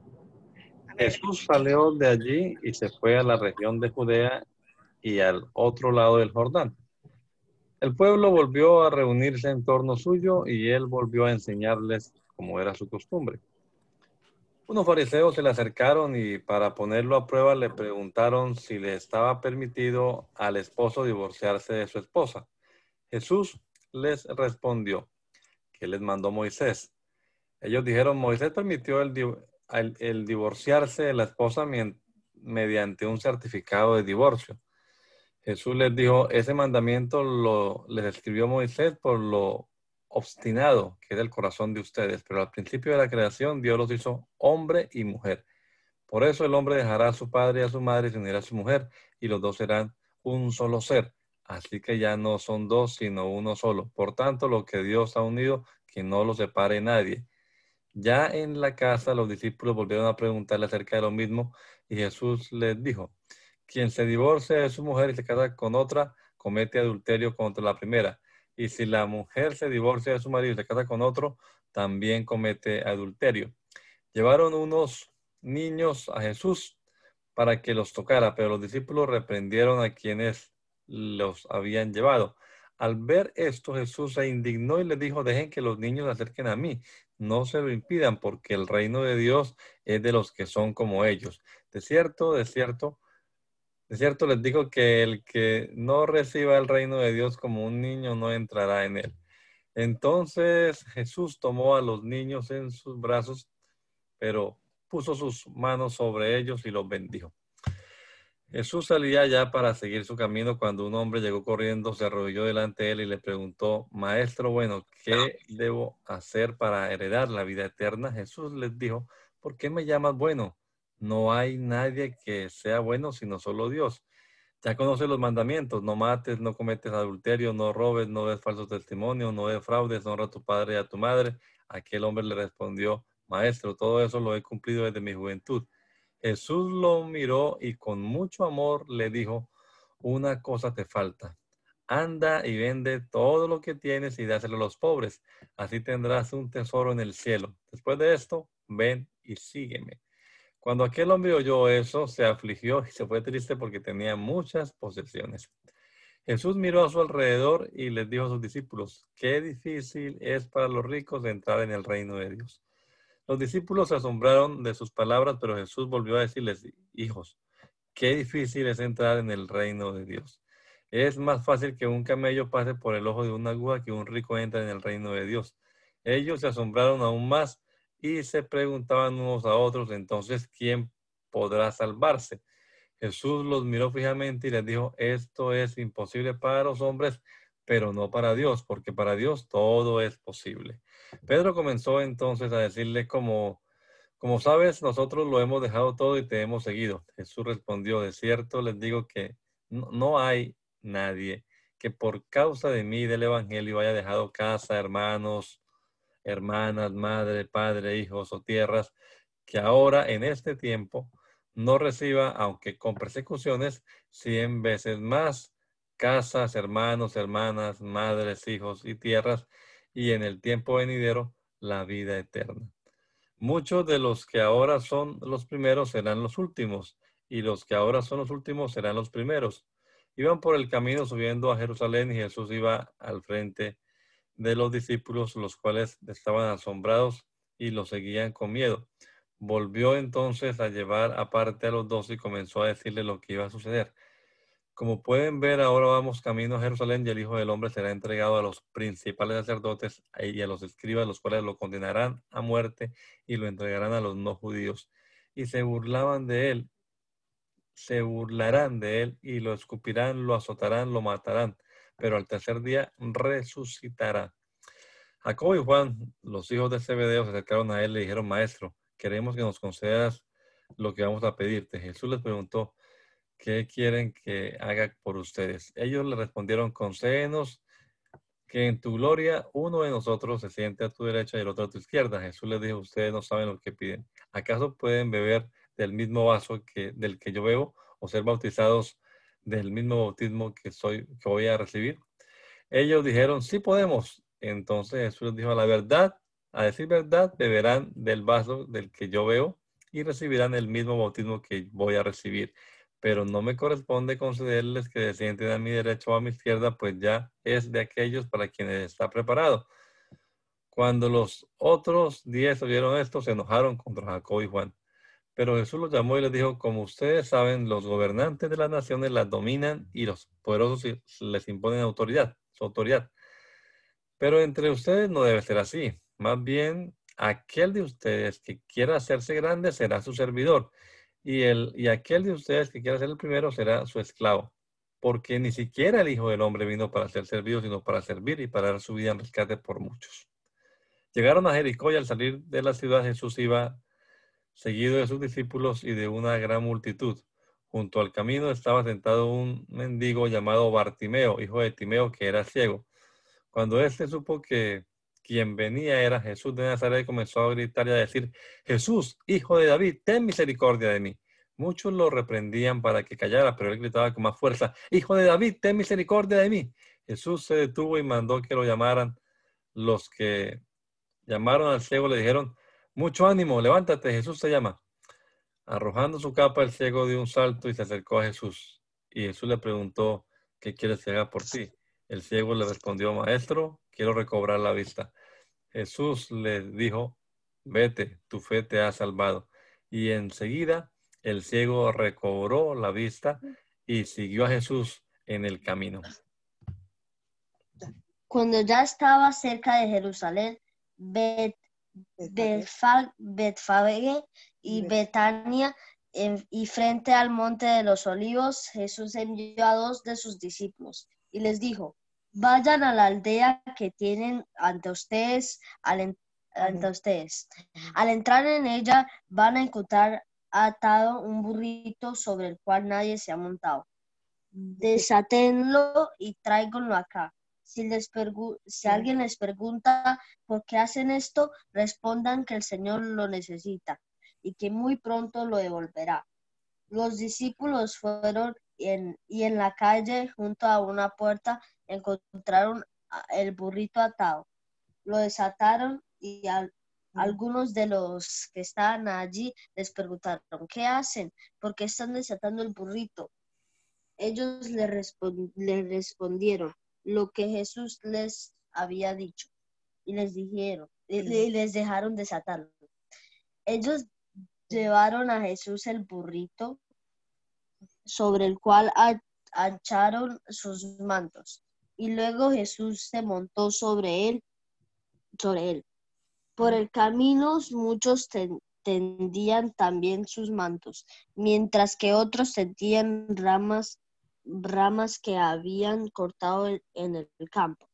[SPEAKER 1] Jesús salió de allí y se fue a la región de Judea y al otro lado del Jordán. El pueblo volvió a reunirse en torno suyo y él volvió a enseñarles como era su costumbre. Unos fariseos se le acercaron y para ponerlo a prueba le preguntaron si le estaba permitido al esposo divorciarse de su esposa. Jesús les respondió que les mandó Moisés. Ellos dijeron, Moisés permitió el, divorciarse de la esposa mediante un certificado de divorcio. Jesús les dijo, ese mandamiento lo, les escribió Moisés por lo obstinado que era el corazón de ustedes, pero al principio de la creación Dios los hizo hombre y mujer. Por eso el hombre dejará a su padre y a su madre y se unirá a su mujer, y los dos serán un solo ser. Así que ya no son dos, sino uno solo. Por tanto, lo que Dios ha unido, que no lo separe nadie. Ya en la casa los discípulos volvieron a preguntarle acerca de lo mismo y Jesús les dijo, quien se divorcia de su mujer y se casa con otra, comete adulterio contra la primera. Y si la mujer se divorcia de su marido y se casa con otro, también comete adulterio. Llevaron unos niños a Jesús para que los tocara, pero los discípulos reprendieron a quienes los habían llevado. Al ver esto, Jesús se indignó y les dijo, dejen que los niños se acerquen a mí, no se lo impidan, porque el reino de Dios es de los que son como ellos. De cierto, de cierto, de cierto les digo que el que no reciba el reino de Dios como un niño no entrará en él. Entonces Jesús tomó a los niños en sus brazos, pero puso sus manos sobre ellos y los bendijo. Jesús salía ya para seguir su camino cuando un hombre llegó corriendo, se arrodilló delante de él y le preguntó, Maestro, bueno, ¿qué debo hacer para heredar la vida eterna? Jesús les dijo, ¿por qué me llamas bueno? No hay nadie que sea bueno sino solo Dios. Ya conoces los mandamientos, no mates, no cometes adulterio, no robes, no des falso testimonio, no defraudes, honra a tu padre y a tu madre. Aquel hombre le respondió, Maestro, todo eso lo he cumplido desde mi juventud. Jesús lo miró y con mucho amor le dijo, una cosa te falta. Anda y vende todo lo que tienes y dáselo a los pobres. Así tendrás un tesoro en el cielo. Después de esto, ven y sígueme. Cuando aquel hombre oyó eso, se afligió y se fue triste porque tenía muchas posesiones. Jesús miró a su alrededor y les dijo a sus discípulos, qué difícil es para los ricos entrar en el reino de Dios. Los discípulos se asombraron de sus palabras, pero Jesús volvió a decirles, hijos, qué difícil es entrar en el reino de Dios. Es más fácil que un camello pase por el ojo de una aguja que un rico entre en el reino de Dios. Ellos se asombraron aún más y se preguntaban unos a otros, entonces, ¿quién podrá salvarse? Jesús los miró fijamente y les dijo, esto es imposible para los hombres, pero no para Dios, porque para Dios todo es posible. Pedro comenzó entonces a decirle como, como sabes, nosotros lo hemos dejado todo y te hemos seguido. Jesús respondió, de cierto les digo que no, hay nadie que por causa de mí del Evangelio haya dejado casa, hermanos, hermanas, madre, padre, hijos o tierras, que ahora en este tiempo no reciba, aunque con persecuciones, cien veces más casas, hermanos, hermanas, madres, hijos y tierras, y en el tiempo venidero la vida eterna. Muchos de los que ahora son los primeros serán los últimos, y los que ahora son los últimos serán los primeros. Iban por el camino subiendo a Jerusalén y Jesús iba al frente los discípulos, los cuales estaban asombrados y lo seguían con miedo. Volvió entonces a llevar aparte a los dos y comenzó a decirle lo que iba a suceder. Como pueden ver, ahora vamos camino a Jerusalén y el Hijo del Hombre será entregado a los principales sacerdotes y a los escribas, los cuales lo condenarán a muerte y lo entregarán a los no judíos. Y se burlaban de él, se burlarán de él y lo escupirán, lo azotarán, lo matarán, pero al tercer día resucitará. Jacob y Juan, los hijos de Zebedeo, se acercaron a él y le dijeron, Maestro, queremos que nos concedas lo que vamos a pedirte. Jesús les preguntó, ¿qué quieren que haga por ustedes? Ellos le respondieron, concédenos que en tu gloria uno de nosotros se siente a tu derecha y el otro a tu izquierda. Jesús les dijo, ustedes no saben lo que piden. ¿Acaso pueden beber del mismo vaso que, del que yo bebo o ser bautizados del mismo bautismo que, soy, que voy a recibir? Ellos dijeron, sí podemos. Entonces Jesús dijo, la verdad, a decir verdad, beberán del vaso del que yo veo y recibirán el mismo bautismo que voy a recibir pero no me corresponde concederles que se sienten a mi derecha o a mi izquierda, pues ya es de aquellos para quienes está preparado. Cuando los otros diez oyeron esto, se enojaron contra Jacob y Juan. Pero Jesús los llamó y les dijo, como ustedes saben, los gobernantes de las naciones las dominan y los poderosos les imponen autoridad, su autoridad. Pero entre ustedes no debe ser así. Más bien, aquel de ustedes que quiera hacerse grande será su servidor y, el, y aquel de ustedes que quiera ser el primero será su esclavo, porque ni siquiera el Hijo del Hombre vino para ser servido, sino para servir y para dar su vida en rescate por muchos. Llegaron a Jericó y al salir de la ciudad Jesús iba seguido de sus discípulos y de una gran multitud. Junto al camino estaba sentado un mendigo llamado Bartimeo, hijo de Timeo, que era ciego. Cuando éste supo que quien venía era Jesús de Nazaret, comenzó a gritar y a decir, Jesús, hijo de David, ten misericordia de mí. Muchos lo reprendían para que callara, pero él gritaba con más fuerza, Hijo de David, ten misericordia de mí. Jesús se detuvo y mandó que lo llamaran. Los que llamaron al ciego le dijeron, mucho ánimo, levántate, Jesús te llama. Arrojando su capa, el ciego dio un salto y se acercó a Jesús. Y Jesús le preguntó, ¿qué quieres que por ti? El ciego le respondió, Maestro, quiero recobrar la vista. Jesús le dijo, vete, tu fe te ha salvado. Y enseguida el ciego recobró la vista y siguió a Jesús en el camino.
[SPEAKER 8] Cuando ya estaba cerca de Jerusalén, Bet, Betfage y Betania y frente al monte de los olivos, Jesús envió a dos de sus discípulos y les dijo, vayan a la aldea que tienen ante ustedes, al, ante ustedes. Al entrar en ella van a encontrar atado un burrito sobre el cual nadie se ha montado. Desátenlo y tráiganlo acá. Si, les si alguien les pregunta por qué hacen esto, respondan que el Señor lo necesita y que muy pronto lo devolverá. Los discípulos fueron en, y en la calle junto a una puerta encontraron el burrito atado. Lo desataron y algunos de los que estaban allí les preguntaron, ¿qué hacen? ¿Por qué están desatando el burrito? Ellos le, le respondieron lo que Jesús les había dicho y les dijeron, y les dejaron desatarlo. Ellos llevaron a Jesús el burrito sobre el cual ancharon sus mantos. Y luego Jesús se montó sobre él, sobre él. Por el camino muchos tendían también sus mantos, mientras que otros tendían ramas, ramas que habían cortado en el campo.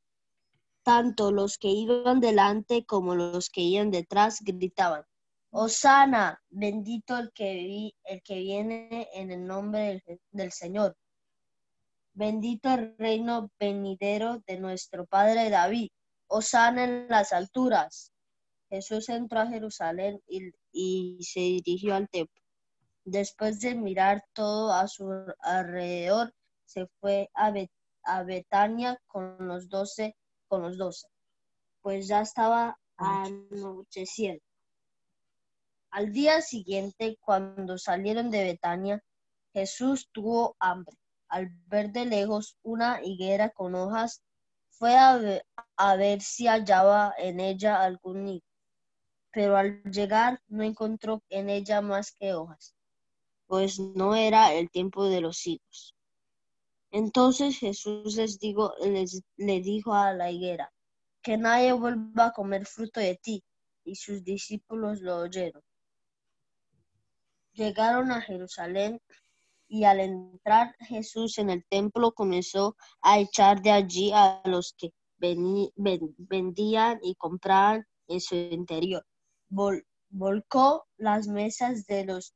[SPEAKER 8] Tanto los que iban delante como los que iban detrás gritaban, Osana, bendito el que, el que viene en el nombre del, Señor. Bendito el reino venidero de nuestro Padre David. Osana en las alturas. Jesús entró a Jerusalén y, se dirigió al templo. Después de mirar todo a su alrededor, se fue a, Betania con los doce, con los doce, pues ya estaba anocheciendo. Al día siguiente, cuando salieron de Betania, Jesús tuvo hambre. Al ver de lejos una higuera con hojas, fue a ver, si hallaba en ella algún nido. Pero al llegar no encontró en ella más que hojas, pues no era el tiempo de los higos. Entonces Jesús les, les le dijo a la higuera, que nadie vuelva a comer fruto de ti. Y sus discípulos lo oyeron. Llegaron a Jerusalén y al entrar Jesús en el templo comenzó a echar de allí a los que vendían y compraban en su interior. volcó las mesas de los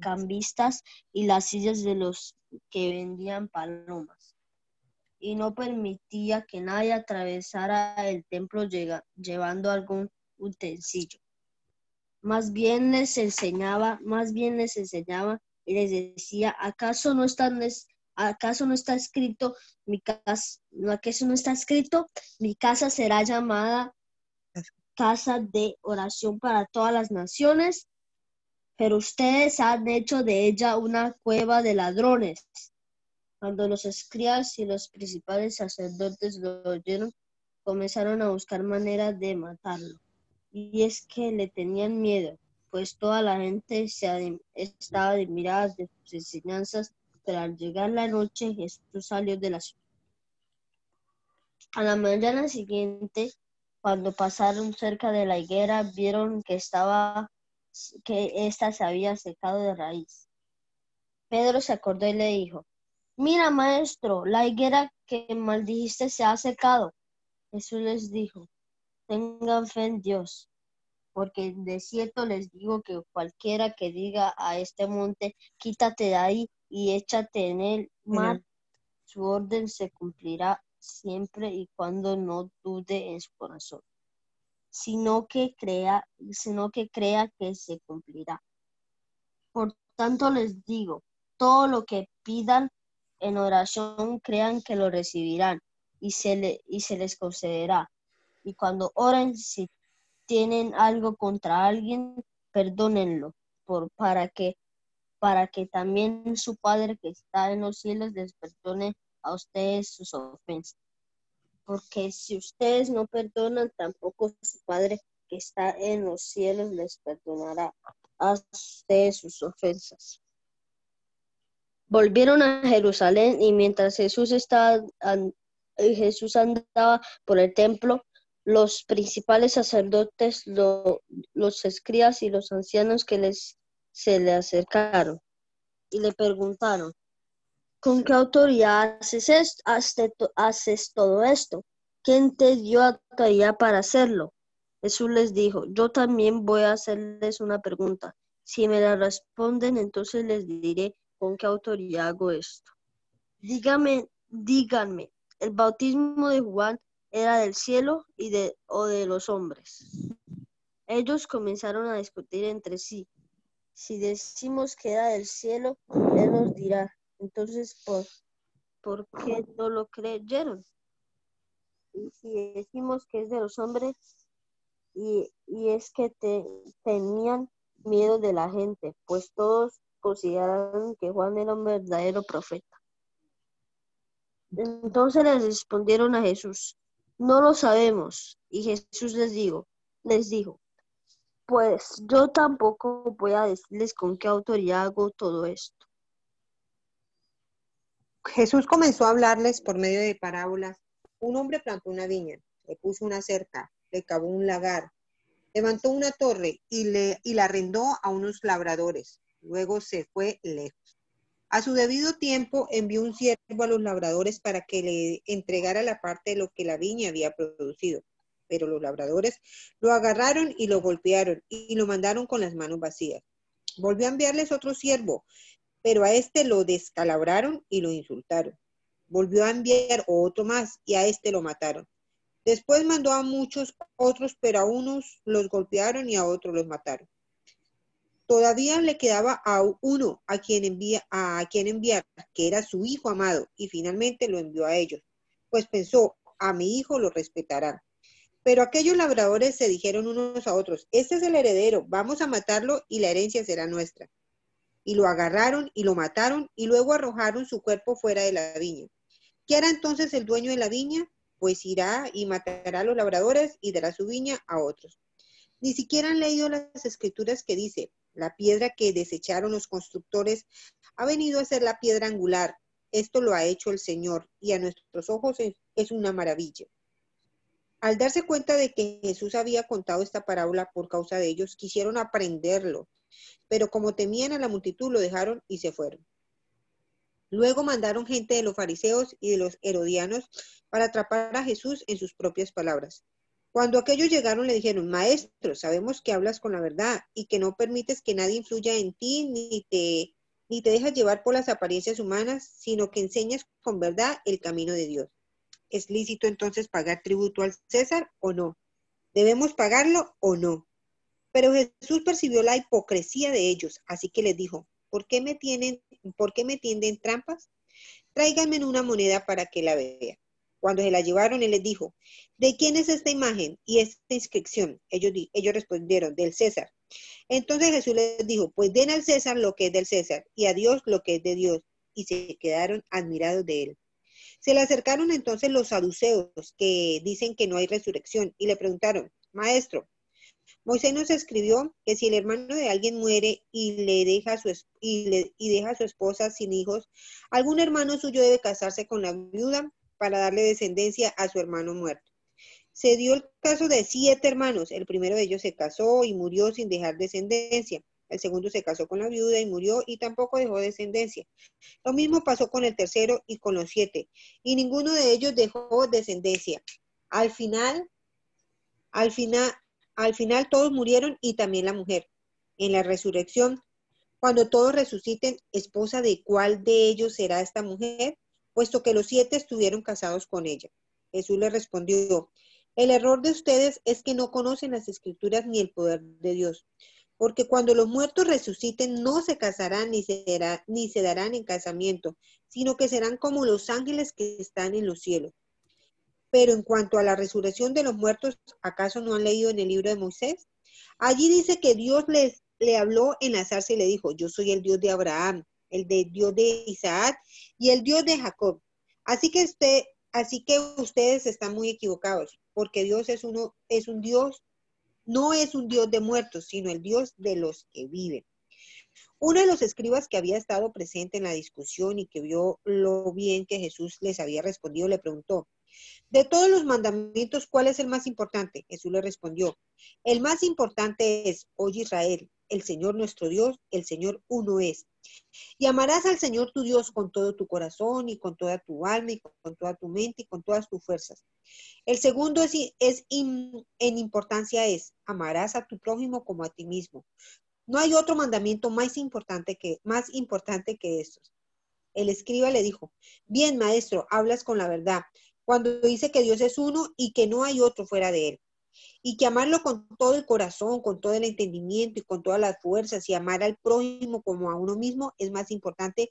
[SPEAKER 8] cambistas y las sillas de los que vendían palomas y no permitía que nadie atravesara el templo llevando algún utensilio. Más bien les enseñaba, más bien les enseñaba y les decía, ¿acaso no está, acaso no está escrito mi casa, acaso no está escrito, mi casa será llamada casa de oración para todas las naciones? Pero ustedes han hecho de ella una cueva de ladrones. Cuando los escribas y los principales sacerdotes lo oyeron, comenzaron a buscar maneras de matarlo y es que le tenían miedo, pues toda la gente se estaba admirada de sus enseñanzas, pero al llegar la noche Jesús salió de la ciudad. A la mañana siguiente, cuando pasaron cerca de la higuera, vieron que estaba que ésta se había secado de raíz. Pedro se acordó y le dijo, Mira, maestro, la higuera que maldijiste se ha secado. Jesús les dijo, tengan fe en Dios. porque de cierto les digo que cualquiera que diga a este monte, quítate de ahí y échate en el mar, su orden se cumplirá siempre y cuando no dude en su corazón, sino que crea, sino que crea que se cumplirá. Por tanto les digo, todo lo que pidan en oración crean que lo recibirán y se, le, y se les concederá. Y cuando oren, si tienen algo contra alguien, perdónenlo, por, para, que, para que también su Padre que está en los cielos les perdone a ustedes sus ofensas. Porque si ustedes no perdonan, tampoco su Padre que está en los cielos les perdonará a ustedes sus ofensas. Volvieron a Jerusalén y mientras Jesús estaba Jesús andaba por el templo, los principales sacerdotes, los escribas y los ancianos que les, se le acercaron y le preguntaron, ¿con qué autoridad haces, haces todo esto? ¿Quién te dio autoridad para hacerlo? Jesús les dijo, yo también voy a hacerles una pregunta. Si me la responden, entonces les diré con qué autoridad hago esto. Dígame, díganme, ¿el bautismo de Juan era del cielo y de, o de los hombres. Ellos comenzaron a discutir entre sí. Si decimos que era del cielo, Él nos dirá, entonces, ¿por, ¿por qué no lo creyeron? Y si decimos que es de los hombres, y, es que te, tenían miedo de la gente, pues todos consideraron que Juan era un verdadero profeta. Entonces les respondieron a Jesús, no lo sabemos. Y Jesús les dijo, les dijo, pues yo tampoco voy a decirles con qué autoridad hago todo esto.
[SPEAKER 3] Jesús comenzó a hablarles por medio de parábolas. Un hombre plantó una viña, le puso una cerca, le cavó un lagar, levantó una torre y, le, y la arrendó a unos labradores. Luego se fue lejos. A su debido tiempo envió un siervo a los labradores para que le entregara la parte de lo que la viña había producido. Pero los labradores lo agarraron y lo golpearon y lo mandaron con las manos vacías. Volvió a enviarles otro siervo, pero a este lo descalabraron y lo insultaron. Volvió a enviar otro más y a este lo mataron. Después mandó a muchos otros, pero a unos los golpearon y a otros los mataron. Todavía le quedaba a uno a quien, envía, a quien enviar, que era su hijo amado, y finalmente lo envió a ellos, pues pensó, a mi hijo lo respetará. Pero aquellos labradores se dijeron unos a otros, este es el heredero, vamos a matarlo y la herencia será nuestra. Y lo agarraron y lo mataron y luego arrojaron su cuerpo fuera de la viña. ¿Qué hará entonces el dueño de la viña? Pues irá y matará a los labradores y dará su viña a otros. Ni siquiera han leído las escrituras que dice, la piedra que desecharon los constructores ha venido a ser la piedra angular. Esto lo ha hecho el Señor y a nuestros ojos es una maravilla. Al darse cuenta de que Jesús había contado esta parábola por causa de ellos, quisieron aprenderlo, pero como temían a la multitud, lo dejaron y se fueron. Luego mandaron gente de los fariseos y de los herodianos para atrapar a Jesús en sus propias palabras. Cuando aquellos llegaron le dijeron, maestro, sabemos que hablas con la verdad y que no permites que nadie influya en ti ni te, ni te dejas llevar por las apariencias humanas, sino que enseñas con verdad el camino de Dios. ¿Es lícito entonces pagar tributo al César o no? ¿Debemos pagarlo o no? Pero Jesús percibió la hipocresía de ellos, así que les dijo, ¿por qué me, tienen, ¿por qué me tienden trampas? Tráiganme una moneda para que la vea. Cuando se la llevaron, él les dijo, ¿de quién es esta imagen y esta inscripción? Ellos, ellos respondieron, del César. Entonces Jesús les dijo, pues den al César lo que es del César y a Dios lo que es de Dios. Y se quedaron admirados de él. Se le acercaron entonces los saduceos que dicen que no hay resurrección y le preguntaron, Maestro, Moisés nos escribió que si el hermano de alguien muere y le deja su, y, y deja su esposa sin hijos, algún hermano suyo debe casarse con la viuda para darle descendencia a su hermano muerto. Se dio el caso de siete hermanos. El primero de ellos se casó y murió sin dejar descendencia. El segundo se casó con la viuda y murió y tampoco dejó descendencia. Lo mismo pasó con el tercero y con los siete. Y ninguno de ellos dejó descendencia. Al final, al final, Al final todos murieron y también la mujer. En la resurrección, cuando todos resuciten, esposa de cuál de ellos será esta mujer, puesto que los siete estuvieron casados con ella. Jesús le respondió, el error de ustedes es que no conocen las escrituras ni el poder de Dios, porque cuando los muertos resuciten no se casarán ni se, ni se darán en casamiento, sino que serán como los ángeles que están en los cielos. Pero en cuanto a la resurrección de los muertos, ¿acaso no han leído en el libro de Moisés? Allí dice que Dios les, le habló en la zarza y le dijo, yo soy el Dios de Abraham, el de Dios de Isaac y el Dios de Jacob. Así que usted, así que ustedes están muy equivocados, porque Dios es uno, es un Dios, no es un Dios de muertos, sino el Dios de los que viven. Uno de los escribas que había estado presente en la discusión y que vio lo bien que Jesús les había respondido, le preguntó, de todos los mandamientos, ¿cuál es el más importante? Jesús le respondió, el más importante es, oye Israel, el Señor nuestro Dios, el Señor uno es. Y amarás al Señor tu Dios con todo tu corazón y con toda tu alma y con toda tu mente y con todas tus fuerzas. El segundo es, es en importancia es, amarás a tu prójimo como a ti mismo. No hay otro mandamiento más importante que, más importante que estos. El escriba le dijo, bien maestro, hablas con la verdad cuando dice que Dios es uno y que no hay otro fuera de él. Y que amarlo con todo el corazón, con todo el entendimiento y con todas las fuerzas y amar al prójimo como a uno mismo es más importante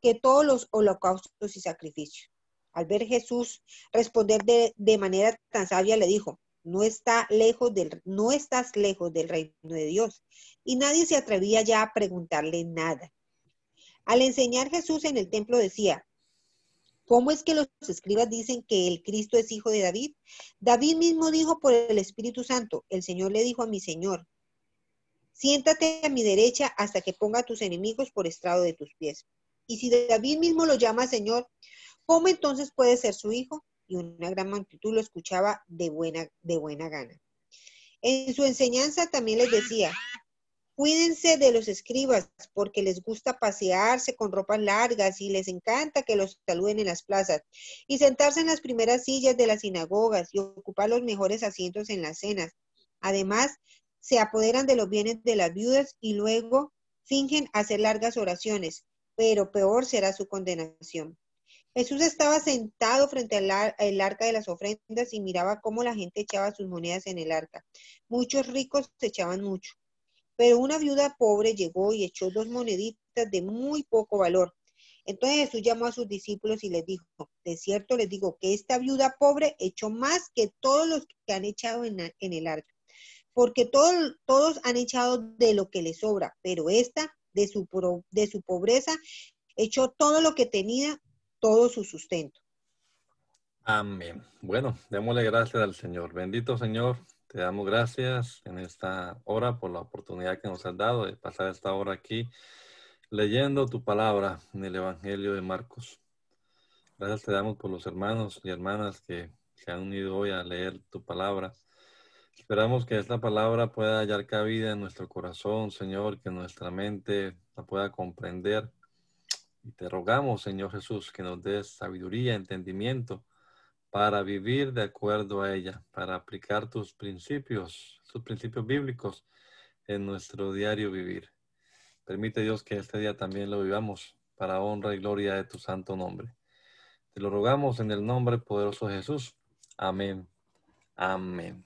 [SPEAKER 3] que todos los holocaustos y sacrificios. Al ver Jesús responder de, manera tan sabia, le dijo, no, está lejos del, no estás lejos del reino de Dios. Y nadie se atrevía ya a preguntarle nada. Al enseñar Jesús en el templo decía, ¿Cómo es que los escribas dicen que el Cristo es hijo de David? David mismo dijo por el Espíritu Santo, el Señor le dijo a mi Señor, siéntate a mi derecha hasta que ponga a tus enemigos por estrado de tus pies. Y si David mismo lo llama Señor, ¿cómo entonces puede ser su hijo? Y una gran multitud lo escuchaba de buena, de buena gana. En su enseñanza también les decía, Cuídense de los escribas porque les gusta pasearse con ropas largas y les encanta que los saluden en las plazas y sentarse en las primeras sillas de las sinagogas y ocupar los mejores asientos en las cenas. Además, se apoderan de los bienes de las viudas y luego fingen hacer largas oraciones, pero peor será su condenación. Jesús estaba sentado frente al, arca de las ofrendas y miraba cómo la gente echaba sus monedas en el arca. Muchos ricos echaban mucho pero una viuda pobre llegó y echó dos moneditas de muy poco valor. Entonces Jesús llamó a sus discípulos y les dijo, de cierto les digo que esta viuda pobre echó más que todos los que han echado en, el arca, porque todos, han echado de lo que les sobra, pero esta de su, de su pobreza echó todo lo que tenía, todo su sustento.
[SPEAKER 1] Amén. Bueno, démosle gracias al Señor. Bendito Señor, te damos gracias en esta hora por la oportunidad que nos has dado de pasar esta hora aquí leyendo tu palabra en el Evangelio de Marcos. Gracias te damos por los hermanos y hermanas que se han unido hoy a leer tu palabra. Esperamos que esta palabra pueda hallar cabida en nuestro corazón, Señor, que nuestra mente la pueda comprender. Y te rogamos, Señor Jesús, que nos des sabiduría, entendimiento para vivir de acuerdo a ella, para aplicar tus principios, tus principios bíblicos en nuestro diario vivir. Permite Dios que este día también lo vivamos para honra y gloria de tu santo nombre. Te lo rogamos en el nombre poderoso de Jesús. Amén. Amén.